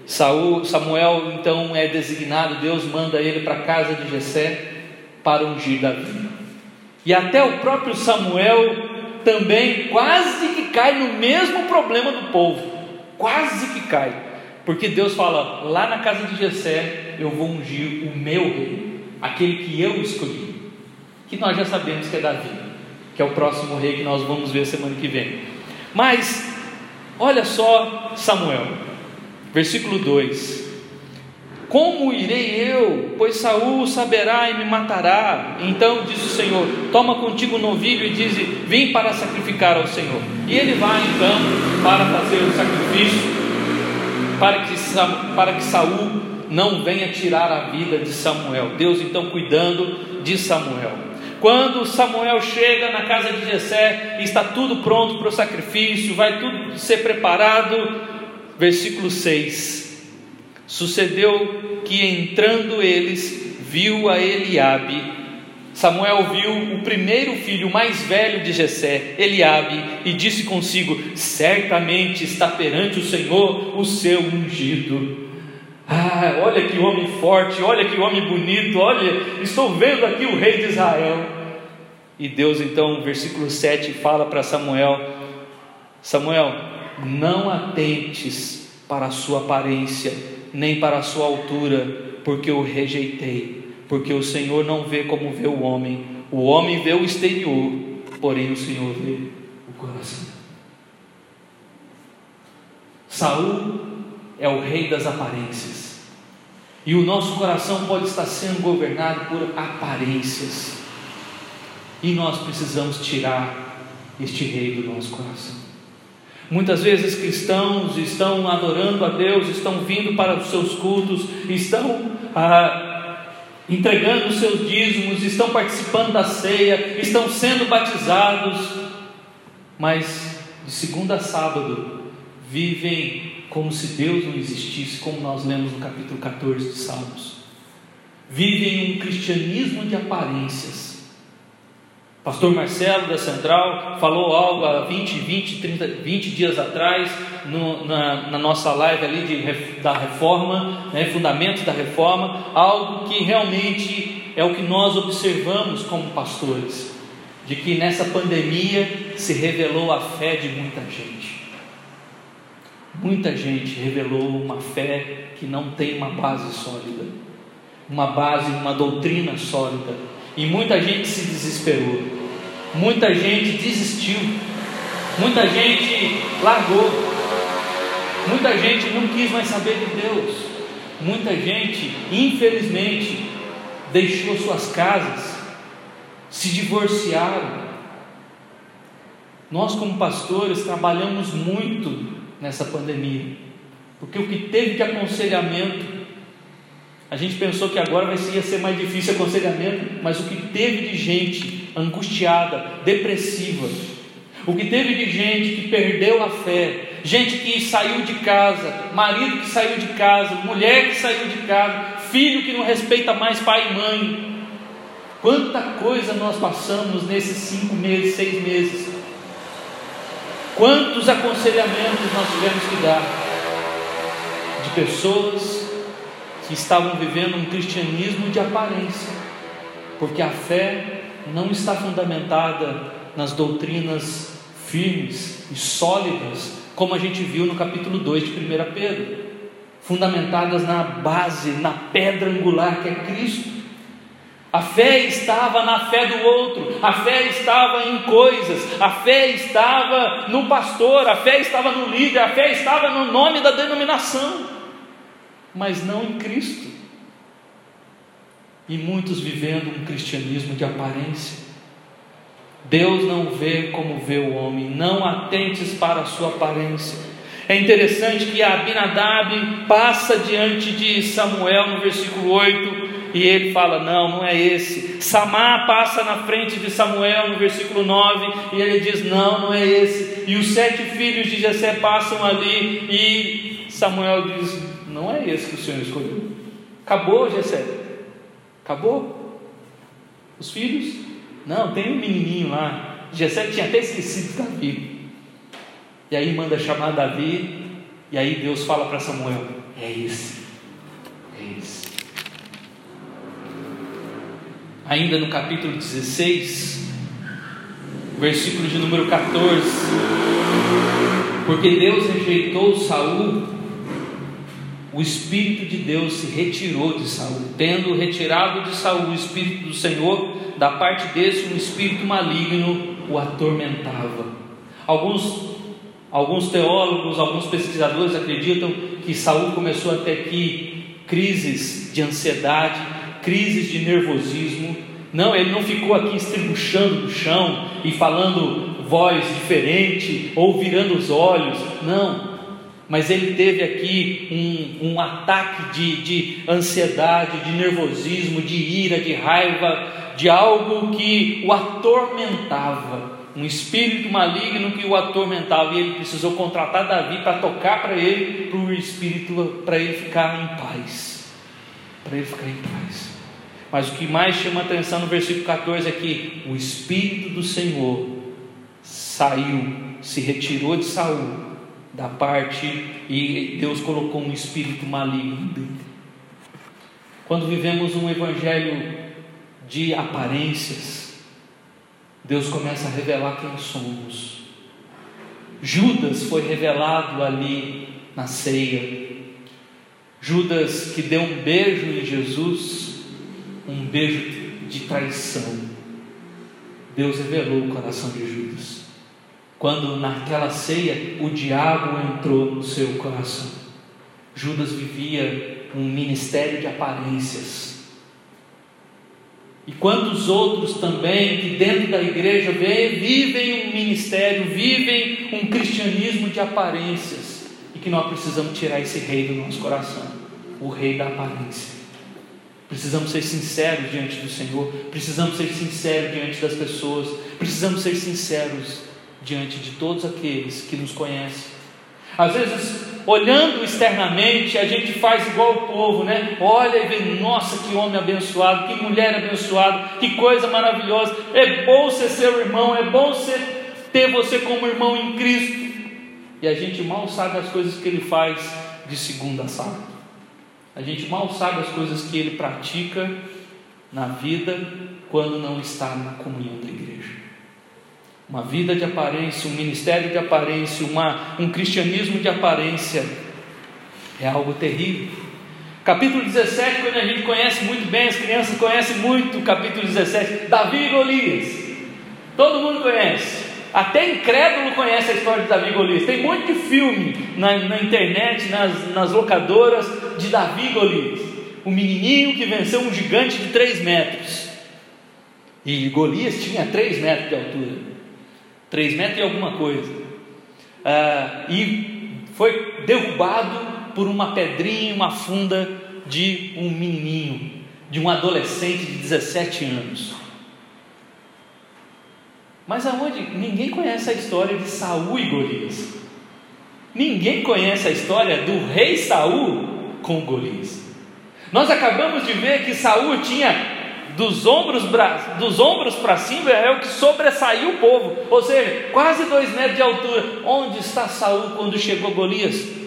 Saul, Samuel então é designado, Deus manda ele para a casa de Jessé para ungir Davi. E até o próprio Samuel também quase que cai no mesmo problema do povo. Quase que cai. Porque Deus fala: lá na casa de Jessé eu vou ungir o meu rei, aquele que eu escolhi, que nós já sabemos que é Davi, que é o próximo rei que nós vamos ver semana que vem. Mas olha só Samuel, versículo 2: Como irei eu? Pois Saul saberá e me matará. Então disse o Senhor: Toma contigo um novilho e diz: Vim para sacrificar ao Senhor. E ele vai então para fazer o sacrifício para que, para que Saul não venha tirar a vida de Samuel. Deus então cuidando de Samuel. Quando Samuel chega na casa de Jessé, está tudo pronto para o sacrifício, vai tudo ser preparado. Versículo 6. Sucedeu que entrando eles, viu a Eliabe Samuel viu o primeiro filho mais velho de Jessé, Eliabe, e disse consigo: Certamente está perante o Senhor o seu ungido. Ah, olha que homem forte, olha que homem bonito, olha, estou vendo aqui o rei de Israel. E Deus então, versículo 7, fala para Samuel: Samuel, não atentes para a sua aparência, nem para a sua altura, porque o rejeitei porque o Senhor não vê como vê o homem. O homem vê o exterior, porém o Senhor vê o coração. Saul é o rei das aparências. E o nosso coração pode estar sendo governado por aparências. E nós precisamos tirar este rei do nosso coração. Muitas vezes cristãos estão adorando a Deus, estão vindo para os seus cultos, estão ah, entregando os seus dízimos, estão participando da ceia, estão sendo batizados, mas de segunda a sábado vivem como se Deus não existisse, como nós lemos no capítulo 14 de Salmos. Vivem um cristianismo de aparências Pastor Marcelo da Central falou algo há 20, 20, 30, 20 dias atrás no, na, na, nossa live ali de, da reforma, né, fundamentos da reforma, algo que realmente é o que nós observamos como pastores, de que nessa pandemia se revelou a fé de muita gente. Muita gente revelou uma fé que não tem uma base sólida, uma base, uma doutrina sólida, e muita gente se desesperou. Muita gente desistiu, muita gente largou, muita gente não quis mais saber de Deus, muita gente, infelizmente, deixou suas casas, se divorciaram. Nós, como pastores, trabalhamos muito nessa pandemia, porque o que teve de aconselhamento, a gente pensou que agora ia ser mais difícil aconselhamento, mas o que teve de gente angustiada, depressiva, o que teve de gente que perdeu a fé, gente que saiu de casa, marido que saiu de casa, mulher que saiu de casa, filho que não respeita mais pai e mãe. Quanta coisa nós passamos nesses cinco meses, seis meses. Quantos aconselhamentos nós tivemos que dar de pessoas que estavam vivendo um cristianismo de aparência, porque a fé não está fundamentada nas doutrinas firmes e sólidas, como a gente viu no capítulo 2 de 1 Pedro, fundamentadas na base, na pedra angular que é Cristo. A fé estava na fé do outro, a fé estava em coisas, a fé estava no pastor, a fé estava no líder, a fé estava no nome da denominação, mas não em Cristo. E muitos vivendo um cristianismo de aparência. Deus não vê como vê o homem, não atentes para a sua aparência. É interessante que Abinadab passa diante de Samuel no versículo 8 e ele fala: Não, não é esse. Samar passa na frente de Samuel no versículo 9 e ele diz: Não, não é esse. E os sete filhos de Jessé passam ali e Samuel diz: Não é esse que o Senhor escolheu. Acabou, Jessé. Acabou. Os filhos não, tem um menininho lá. Jessé tinha até esquecido de Davi. E aí manda chamar Davi. E aí Deus fala para Samuel: É esse. É esse. Ainda no capítulo 16, versículo de número 14. Porque Deus rejeitou Saul, o Espírito de Deus se retirou de Saul, tendo retirado de Saul o Espírito do Senhor, da parte desse um espírito maligno o atormentava. Alguns, alguns teólogos, alguns pesquisadores acreditam que Saul começou a ter aqui crises de ansiedade, crises de nervosismo. Não, ele não ficou aqui estribuchando no chão e falando voz diferente ou virando os olhos. Não, mas ele teve aqui um, um ataque de, de ansiedade, de nervosismo, de ira, de raiva, de algo que o atormentava, um espírito maligno que o atormentava, e ele precisou contratar Davi para tocar para ele, para o espírito, para ele ficar em paz. Para ele ficar em paz. Mas o que mais chama atenção no versículo 14 é que o Espírito do Senhor saiu, se retirou de Saul da parte e Deus colocou um espírito maligno dele. Quando vivemos um evangelho de aparências, Deus começa a revelar quem somos. Judas foi revelado ali na ceia. Judas que deu um beijo em Jesus, um beijo de traição. Deus revelou o coração de Judas. Quando naquela ceia o diabo entrou no seu coração. Judas vivia um ministério de aparências e quantos outros também que dentro da igreja vivem um ministério, vivem um cristianismo de aparências, e que nós precisamos tirar esse rei do nosso coração o rei da aparência. Precisamos ser sinceros diante do Senhor, precisamos ser sinceros diante das pessoas, precisamos ser sinceros diante de todos aqueles que nos conhecem. Às vezes olhando externamente, a gente faz igual o povo, né? Olha e vê, nossa, que homem abençoado, que mulher abençoada, que coisa maravilhosa. É bom ser seu irmão, é bom ser, ter você como irmão em Cristo. E a gente mal sabe as coisas que ele faz de segunda a sábado. A gente mal sabe as coisas que ele pratica na vida quando não está na comunhão da igreja uma vida de aparência, um ministério de aparência, uma, um cristianismo de aparência, é algo terrível. Capítulo 17, quando a gente conhece muito bem, as crianças conhecem muito o capítulo 17, Davi e Golias. Todo mundo conhece. Até incrédulo conhece a história de Davi e Golias. Tem muito filme na, na internet, nas, nas locadoras, de Davi e Golias. O menininho que venceu um gigante de 3 metros. E Golias tinha 3 metros de altura. Três metros e alguma coisa, uh, e foi derrubado por uma pedrinha, uma funda de um menininho, de um adolescente de 17 anos. Mas aonde? Ninguém conhece a história de Saul e Golias. Ninguém conhece a história do rei Saul com Golias. Nós acabamos de ver que Saul tinha dos ombros, dos ombros para cima é o que sobressaiu o povo, ou seja, quase dois metros de altura. Onde está Saul quando chegou Golias?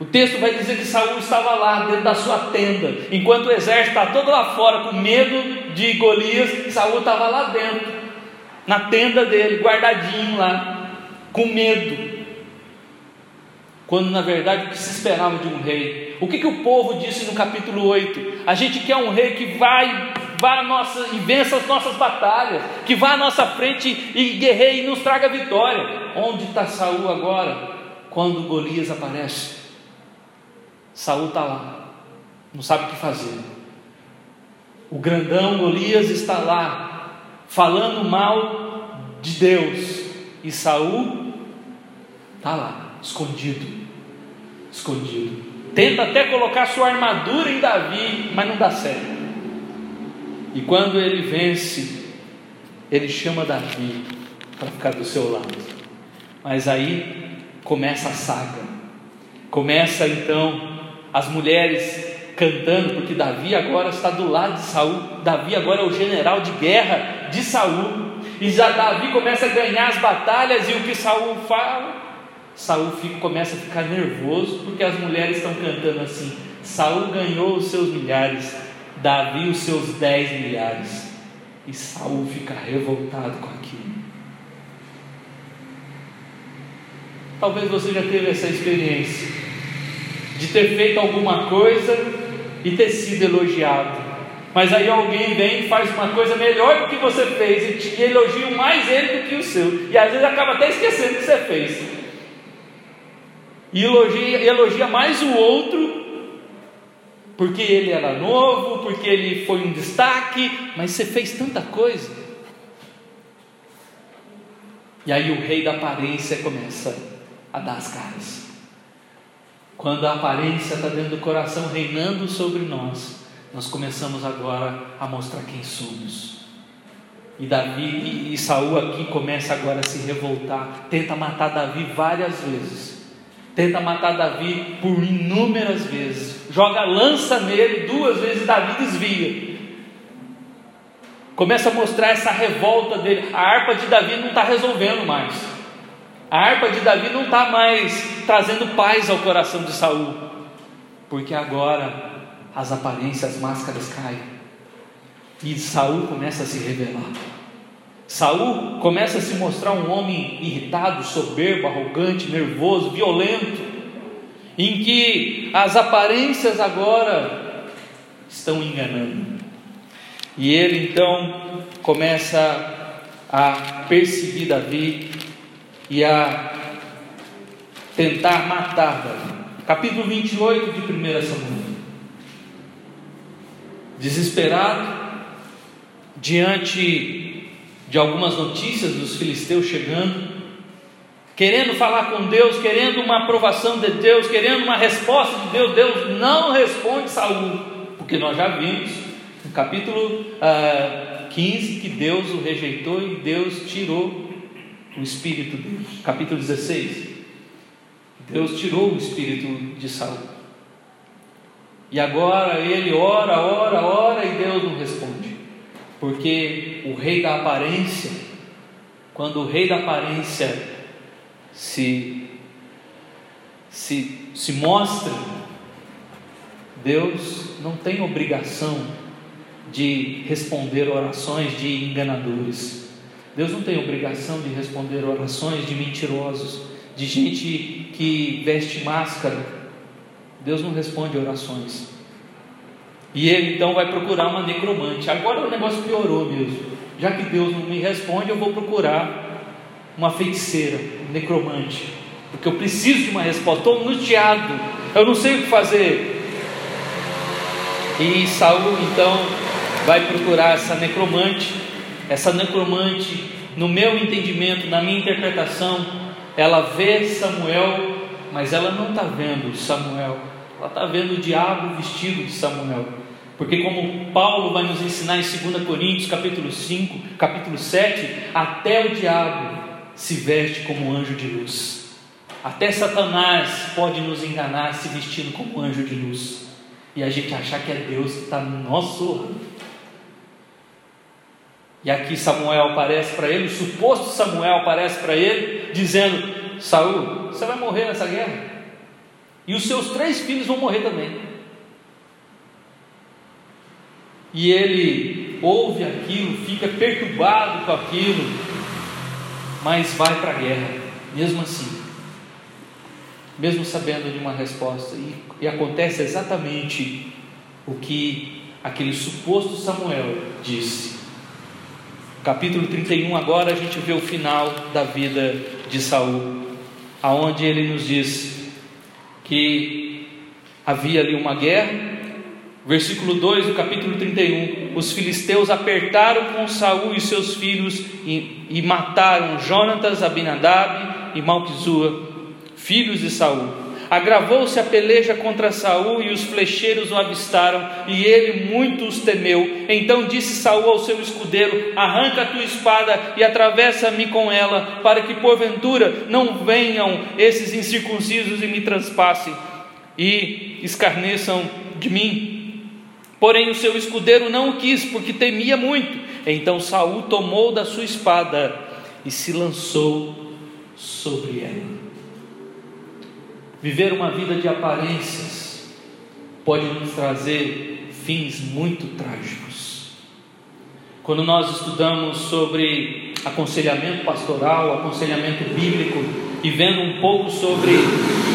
O texto vai dizer que Saul estava lá dentro da sua tenda, enquanto o exército está todo lá fora com medo de Golias, Saul estava lá dentro, na tenda dele, guardadinho lá, com medo. Quando na verdade o que se esperava de um rei o que, que o povo disse no capítulo 8? A gente quer um rei que vai, vá nossa, e vença as nossas batalhas, que vá à nossa frente e guerreie e nos traga vitória. Onde está Saul agora? Quando Golias aparece. Saul está lá, não sabe o que fazer. O grandão Golias está lá, falando mal de Deus, e Saul está lá, escondido, escondido. Tenta até colocar sua armadura em Davi, mas não dá certo. E quando ele vence, ele chama Davi para ficar do seu lado. Mas aí começa a saga. Começa então as mulheres cantando, porque Davi agora está do lado de Saul. Davi agora é o general de guerra de Saul. E já Davi começa a ganhar as batalhas e o que Saul fala, Saul fica, começa a ficar nervoso porque as mulheres estão cantando assim: Saul ganhou os seus milhares, Davi os seus dez milhares. E Saul fica revoltado com aquilo. Talvez você já teve essa experiência de ter feito alguma coisa e ter sido elogiado. Mas aí alguém vem e faz uma coisa melhor do que você fez e te elogia mais ele do que o seu. E às vezes acaba até esquecendo o que você fez e elogia, elogia mais o outro, porque ele era novo, porque ele foi um destaque, mas você fez tanta coisa. E aí o rei da aparência começa a dar as caras. Quando a aparência está dentro do coração reinando sobre nós, nós começamos agora a mostrar quem somos. E Davi e, e Saul aqui começa agora a se revoltar, tenta matar Davi várias vezes tenta matar Davi por inúmeras vezes, joga lança nele duas vezes, Davi desvia. Começa a mostrar essa revolta dele. A harpa de Davi não está resolvendo mais. A harpa de Davi não está mais trazendo paz ao coração de Saul, porque agora as aparências, as máscaras caem e Saul começa a se revelar. Saul começa a se mostrar um homem irritado, soberbo, arrogante, nervoso, violento, em que as aparências agora estão enganando. E ele então começa a perseguir Davi e a tentar matar Davi. Capítulo 28 de 1 Samuel. Desesperado, diante de algumas notícias dos filisteus chegando, querendo falar com Deus, querendo uma aprovação de Deus, querendo uma resposta de Deus. Deus não responde Saul, porque nós já vimos no capítulo uh, ah, 15 que Deus o rejeitou e Deus tirou o espírito dele. Capítulo 16. Deus tirou o espírito de Saul. E agora ele ora, ora, ora e Deus não responde. Porque o rei da aparência, quando o rei da aparência se, se, se mostra, Deus não tem obrigação de responder orações de enganadores. Deus não tem obrigação de responder orações de mentirosos, de gente que veste máscara. Deus não responde orações. E ele então vai procurar uma necromante. Agora o negócio piorou mesmo. Já que Deus não me responde, eu vou procurar uma feiticeira, um necromante. Porque eu preciso de uma resposta. Estou angustiado. Eu não sei o que fazer. E Saul então vai procurar essa necromante. Essa necromante no meu entendimento, na minha interpretação, ela vê Samuel, mas ela não está vendo Samuel, ela está vendo o diabo vestido de Samuel. Porque como Paulo vai nos ensinar em 2 Coríntios, capítulo 5, capítulo 7, até o diabo se veste como anjo de luz. Até Satanás pode nos enganar se vestindo como anjo de luz. E a gente achar que é Deus que está no nosso. E aqui Samuel aparece para ele, o suposto Samuel aparece para ele, dizendo: Saul, você vai morrer nessa guerra. E os seus três filhos vão morrer também. E ele ouve aquilo, fica perturbado com aquilo, mas vai para a guerra, mesmo assim, mesmo sabendo de uma resposta. E, e acontece exatamente o que aquele suposto Samuel disse. Capítulo 31, agora a gente vê o final da vida de Saul, aonde ele nos diz que havia ali uma guerra, Versículo 2 do capítulo 31: Os filisteus apertaram com Saul e seus filhos e, e mataram Jonatas, Abinadab e Malquizua, filhos de Saul. Agravou-se a peleja contra Saul e os flecheiros o avistaram, e ele muito os temeu. Então disse Saul ao seu escudeiro: Arranca a tua espada e atravessa-me com ela, para que porventura não venham esses incircuncisos e me transpassem e escarneçam de mim. Porém o seu escudeiro não o quis, porque temia muito. Então Saul tomou da sua espada e se lançou sobre ela. Viver uma vida de aparências pode nos trazer fins muito trágicos. Quando nós estudamos sobre aconselhamento pastoral, aconselhamento bíblico, e vendo um pouco sobre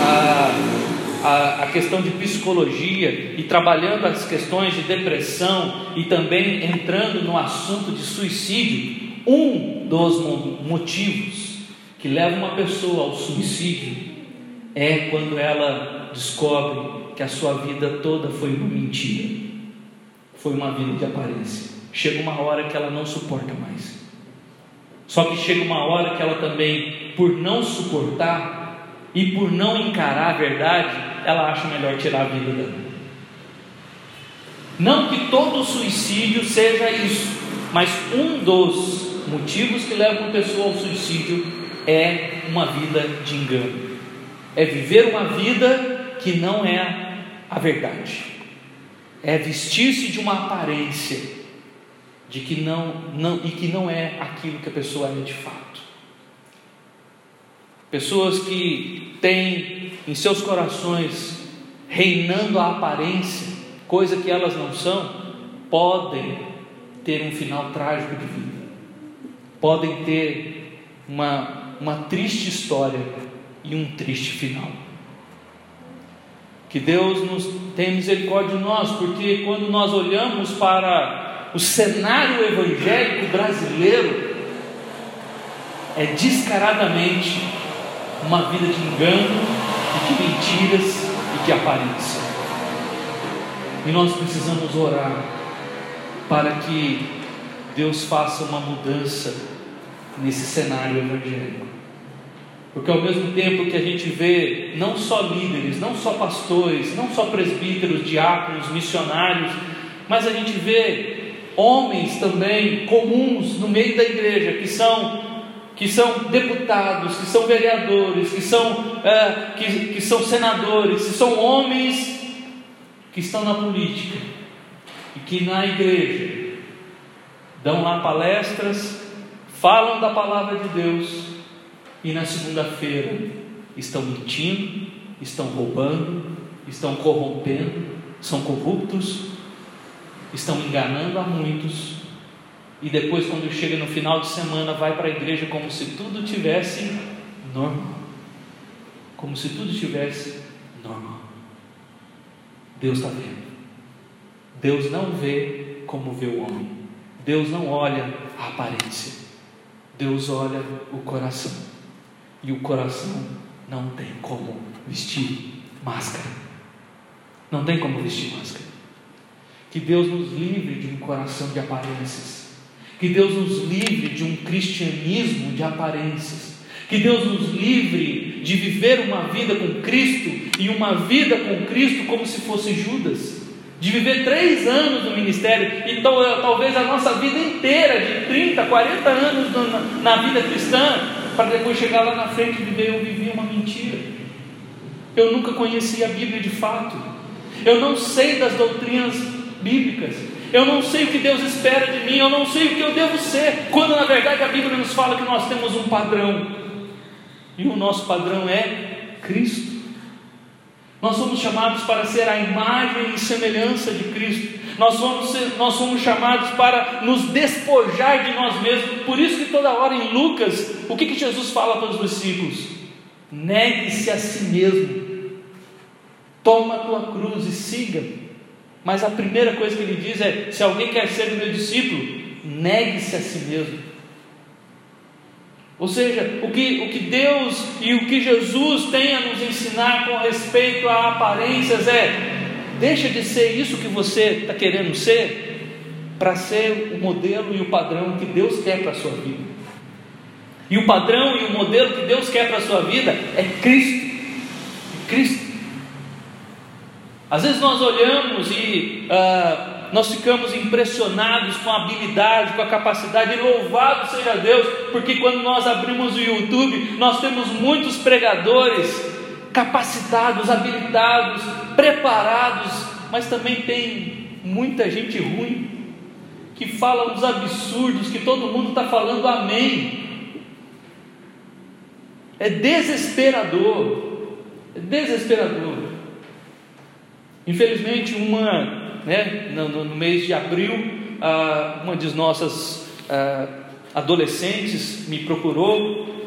a a, questão de psicologia e trabalhando as questões de depressão e também entrando no assunto de suicídio, um dos motivos que leva uma pessoa ao suicídio é quando ela descobre que a sua vida toda foi uma mentira, foi uma vida de aparência. Chega uma hora que ela não suporta mais. Só que chega uma hora que ela também, por não suportar e por não encarar a verdade, ela acha melhor tirar a vida dela. Não que todo suicídio seja isso, mas um dos motivos que levam a pessoa ao suicídio é uma vida de engano, é viver uma vida que não é a verdade, é vestir-se de uma aparência de que não, não e que não é aquilo que a pessoa é de fato. Pessoas que têm em seus corações reinando a aparência, coisa que elas não são, podem ter um final trágico de vida, podem ter uma, uma triste história e um triste final. Que Deus nos tenha misericórdia de nós, porque quando nós olhamos para o cenário evangélico brasileiro, é descaradamente uma vida de engano, e de mentiras e de aparência. E nós precisamos orar para que Deus faça uma mudança nesse cenário evangélico. Porque ao mesmo tempo que a gente vê não só líderes, não só pastores, não só presbíteros, diáconos, missionários, mas a gente vê homens também comuns no meio da igreja que são que são deputados, que são vereadores, que são, é, que, que são senadores, que são homens que estão na política e que na igreja dão lá palestras, falam da palavra de Deus e na segunda-feira estão mentindo, estão roubando, estão corrompendo, são corruptos, estão enganando a muitos e depois, quando chega no final de semana, vai para a igreja como se tudo tivesse normal. Como se tudo tivesse normal. Deus está vendo. Deus não vê como vê o homem. Deus não olha a aparência. Deus olha o coração. E o coração não tem como vestir máscara. Não tem como vestir máscara. Que Deus nos livre de um coração de aparências Que Deus nos livre de um cristianismo de aparências. Que Deus nos livre de viver uma vida com Cristo e uma vida com Cristo como se fosse Judas. De viver três anos no ministério e talvez a nossa vida inteira, de 30, 40 anos na, vida cristã, para depois chegar lá na frente e viver, eu vivi uma mentira. Eu nunca conheci a Bíblia de fato. Eu não sei das doutrinas bíblicas. Eu não sei o que Deus espera de mim. Eu não sei o que eu devo ser. Quando na verdade a Bíblia nos fala que nós temos um padrão. E o nosso padrão é Cristo. Nós somos chamados para ser a imagem e semelhança de Cristo. Nós somos, nós somos chamados para nos despojar de nós mesmos. Por isso que toda hora em Lucas, o que, que Jesus fala para os discípulos? Negue-se a si mesmo. Toma a tua cruz e siga. Mas a primeira coisa que ele diz é: se alguém quer ser meu discípulo, negue-se a si mesmo. Ou seja, o que, o que Deus e o que Jesus tem a nos ensinar com respeito a aparências é: deixa de ser isso que você está querendo ser, para ser o modelo e o padrão que Deus quer para a sua vida. E o padrão e o modelo que Deus quer para a sua vida é Cristo. Cristo. Às vezes nós olhamos e uh, nós ficamos impressionados com a habilidade, com a capacidade, e louvado seja Deus, porque quando nós abrimos o YouTube, nós temos muitos pregadores capacitados, habilitados, preparados, mas também tem muita gente ruim que fala uns absurdos que todo mundo está falando amém. É desesperador, é desesperador. Infelizmente, uma, né, no, no mês de abril, ah, uma de nossas ah, adolescentes me procurou,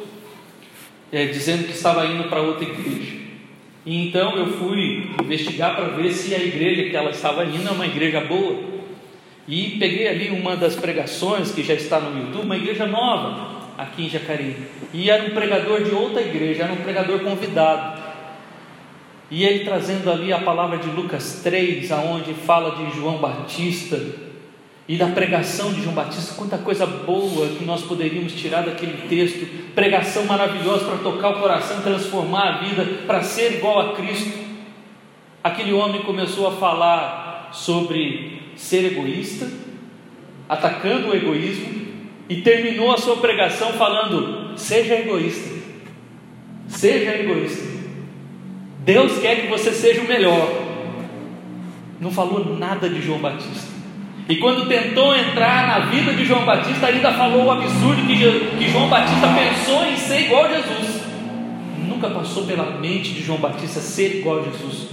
é, dizendo que estava indo para outra igreja. E então eu fui investigar para ver se a igreja que ela estava indo é uma igreja boa. E peguei ali uma das pregações que já está no YouTube, uma igreja nova aqui em Jacareí. E era um pregador de outra igreja, era um pregador convidado. E ele trazendo ali a palavra de Lucas 3, aonde fala de João Batista e da pregação de João Batista, quanta coisa boa que nós poderíamos tirar daquele texto, pregação maravilhosa para tocar o coração, transformar a vida, para ser igual a Cristo. Aquele homem começou a falar sobre ser egoísta, atacando o egoísmo, e terminou a sua pregação falando: seja egoísta, seja egoísta. Deus quer que você seja o melhor. Não falou nada de João Batista. E quando tentou entrar na vida de João Batista, ainda falou o absurdo que, João Batista pensou em ser igual a Jesus. Nunca passou pela mente de João Batista ser igual a Jesus.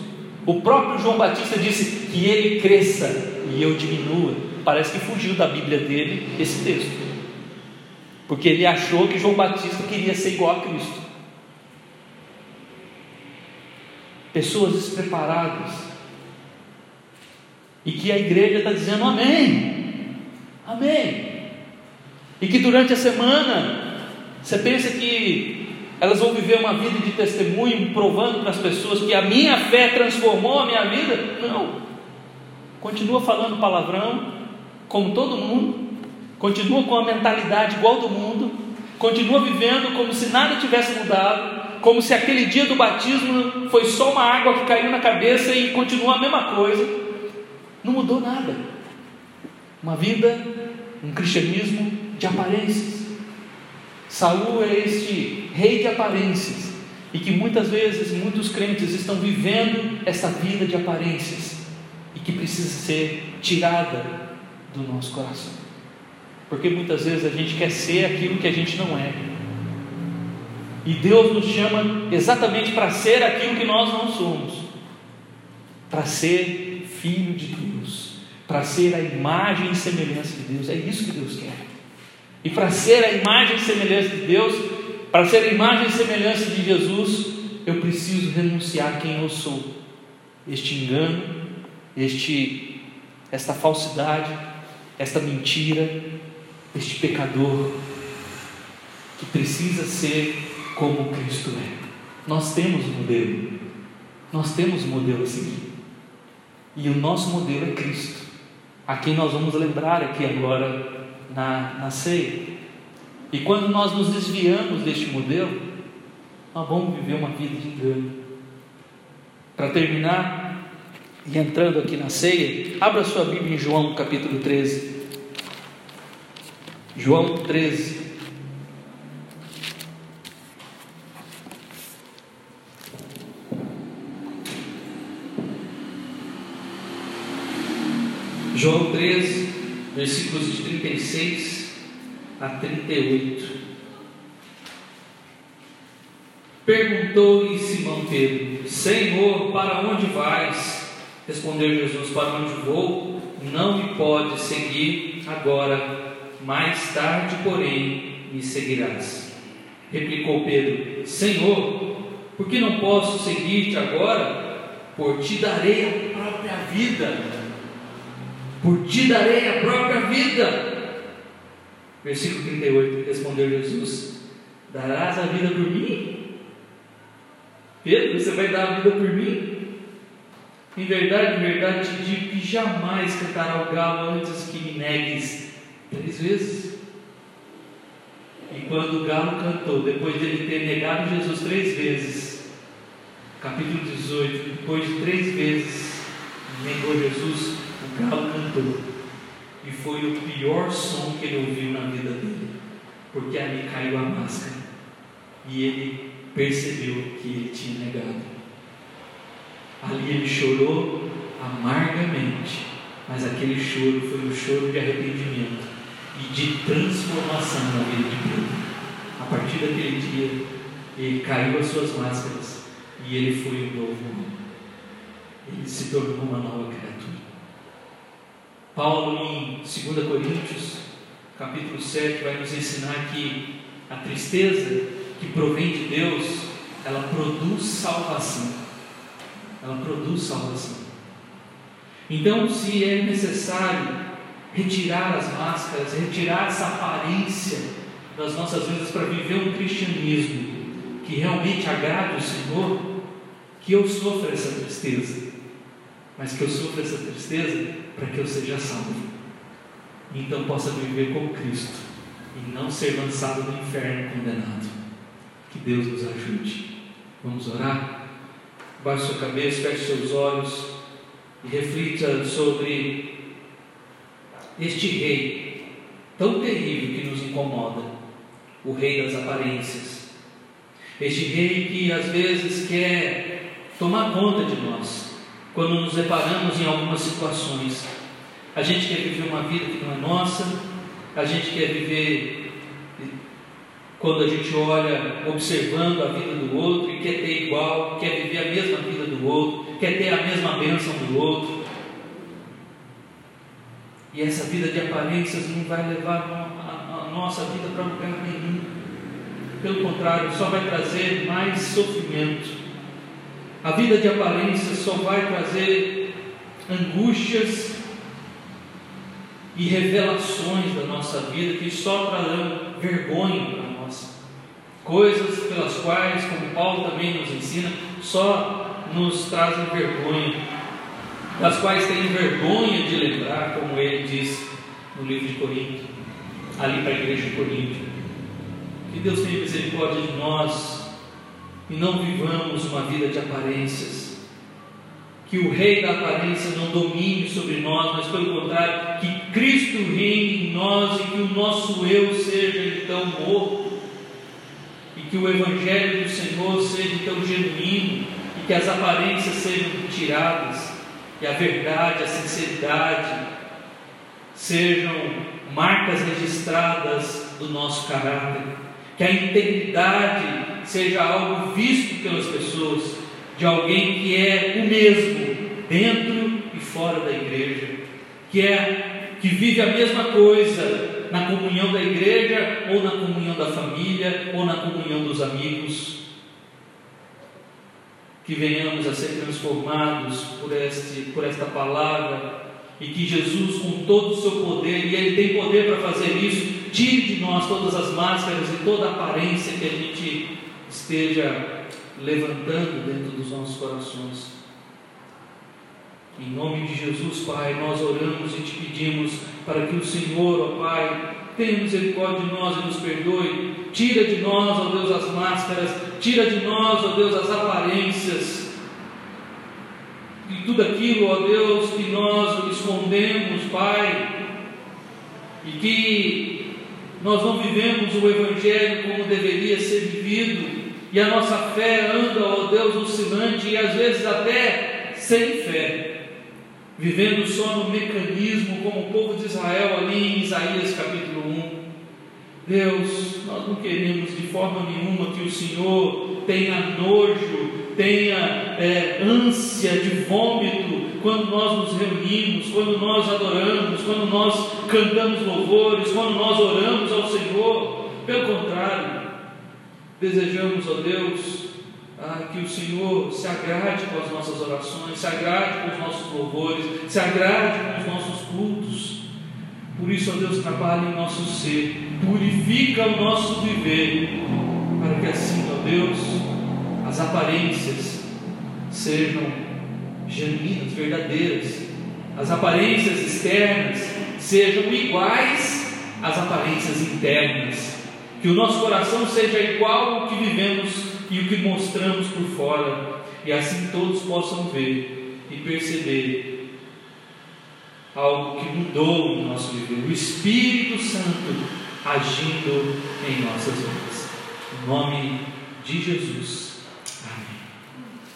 O próprio João Batista disse que ele cresça e eu diminua. Parece que fugiu da Bíblia dele esse texto. Porque ele achou que João Batista queria ser igual a Cristo. pessoas despreparadas, e que a igreja está dizendo amém, amém, e que durante a semana você pensa que elas vão viver uma vida de testemunho, provando para as pessoas que a minha fé transformou a minha vida, não, continua falando palavrão, como todo mundo, continua com a mentalidade igual do mundo, continua vivendo como se nada tivesse mudado, como se aquele dia do batismo foi só uma água que caiu na cabeça e continua a mesma coisa. Não mudou nada. Uma vida, um cristianismo de aparências. Saul é este rei de aparências e que muitas vezes muitos crentes estão vivendo essa vida de aparências e que precisa ser tirada do nosso coração. Porque muitas vezes a gente quer ser aquilo que a gente não é. E Deus nos chama exatamente para ser aquilo que nós não somos para ser filho de Deus, para ser a imagem e semelhança de Deus. É isso que Deus quer. E para ser a imagem e semelhança de Deus, para ser a imagem e semelhança de Jesus, eu preciso renunciar a quem eu sou. Este engano, este esta falsidade, esta mentira, este pecador que precisa ser como Cristo é. Nós temos um modelo, nós temos um modelo a seguir, e o nosso modelo é Cristo. A quem nós vamos lembrar aqui agora na, na ceia. E quando nós nos desviamos deste modelo, nós vamos viver uma vida de engano. Para terminar, e entrando aqui na ceia, abra sua Bíblia em João capítulo 13. João 13. João 13, versículos de 36 a 38. Perguntou-lhe Simão Pedro: Senhor, para onde vais? Respondeu Jesus: Para onde vou, não me pode seguir agora, mais tarde, porém, me seguirás. Replicou Pedro: Senhor, por que não posso seguir-te agora? Por ti darei a própria vida. Por ti darei a própria vida. Versículo 38, respondeu Jesus: Darás a vida por mim? Pedro, você vai dar a vida por mim? Em verdade, em verdade te digo que jamais cantará o galo antes que me negues três vezes. E quando o galo cantou, depois dele ter negado Jesus três vezes, capítulo 18, depois de três vezes negou Jesus, o galo cantou. E foi o pior som que ele ouviu na vida dele, porque ali caiu a máscara. E ele percebeu que ele tinha negado. Ali ele chorou amargamente, mas aquele choro foi um choro de arrependimento e de transformação na vida de Pedro. A partir daquele dia, ele caiu as suas máscaras e ele foi um novo homem. Ele se tornou uma nova criatura. Paulo, em 2 Coríntios, capítulo 7, vai nos ensinar que a tristeza que provém de Deus, ela produz salvação. Ela produz salvação. Então, se é necessário retirar as máscaras, retirar essa aparência das nossas vidas para viver um cristianismo que realmente agrade o Senhor, que eu sofra essa tristeza, mas que eu sofra essa tristeza para que eu seja salvo. Então possa viver com Cristo e não ser lançado no inferno condenado. Que Deus nos ajude. Vamos orar? Baixe sua cabeça, feche seus olhos e reflita sobre este rei tão terrível que nos incomoda, o rei das aparências. Este rei que às vezes quer tomar conta de nós quando nos deparamos em algumas situações. A gente quer viver uma vida que não é nossa, a gente quer viver quando a gente olha observando a vida do outro e quer ter igual, quer viver a mesma vida do outro, quer ter a mesma bênção do outro. E essa vida de aparências não vai levar a, nossa vida para lugar nenhum. Pelo contrário, só vai trazer mais sofrimento. A vida de aparências só vai trazer angústias e revelações da nossa vida que só trarão vergonha coisas pelas quais, como Paulo também nos ensina, só nos trazem vergonha, das quais tem vergonha de lembrar, como ele diz no livro de Corinto, ali para a igreja de Corinto. Que Deus tenha misericórdia de nós e não vivamos uma vida de aparências. Que o rei da aparência não domine sobre nós, mas pelo contrário, que Cristo reine em nós e que o nosso eu seja então morto que o Evangelho do Senhor seja tão genuíno e que as aparências sejam tiradas e a verdade, a sinceridade sejam marcas registradas do nosso caráter, que a integridade seja algo visto pelas pessoas, de alguém que é o mesmo dentro e fora da igreja, que é que vive a mesma coisa na comunhão da igreja, ou na comunhão da família, ou na comunhão dos amigos. Que venhamos a ser transformados por, este, por esta palavra e que Jesus, com todo o seu poder, e Ele tem poder para fazer isso, tire de nós todas as máscaras e toda a aparência que a gente esteja levantando dentro dos nossos corações. Em nome de Jesus, Pai, nós oramos e te pedimos para que o Senhor, ó Pai, tenha misericórdia de nós e nos perdoe. Tira de nós, ó Deus, as máscaras, tira de nós, ó Deus, as aparências. E tudo aquilo, ó Deus, que nós escondemos, Pai, e que nós não vivemos o Evangelho como deveria ser vivido, e a nossa fé anda, ó Deus, oscilante e às vezes até sem fé vivendo só no mecanismo, como o povo de Israel ali em Isaías capítulo 1. Deus, nós não queremos de forma nenhuma que o Senhor tenha nojo, tenha é, ânsia de vômito quando nós nos reunimos, quando nós adoramos, quando nós cantamos louvores, quando nós oramos ao Senhor. Pelo contrário, desejamos, ó Deus, ah, que o Senhor se agrade com as nossas orações, se agrade com os nossos louvores, se agrade com os nossos cultos. Por isso, ó Deus, trabalha em nosso ser, purifica o nosso viver, para que assim, ó Deus, as aparências sejam genuínas, verdadeiras, as aparências externas sejam iguais às aparências internas, que o nosso coração seja igual ao que vivemos e o que mostramos por fora, e assim todos possam ver e perceber algo que mudou no nosso viver, o Espírito Santo agindo em nossas vidas. Em nome de Jesus.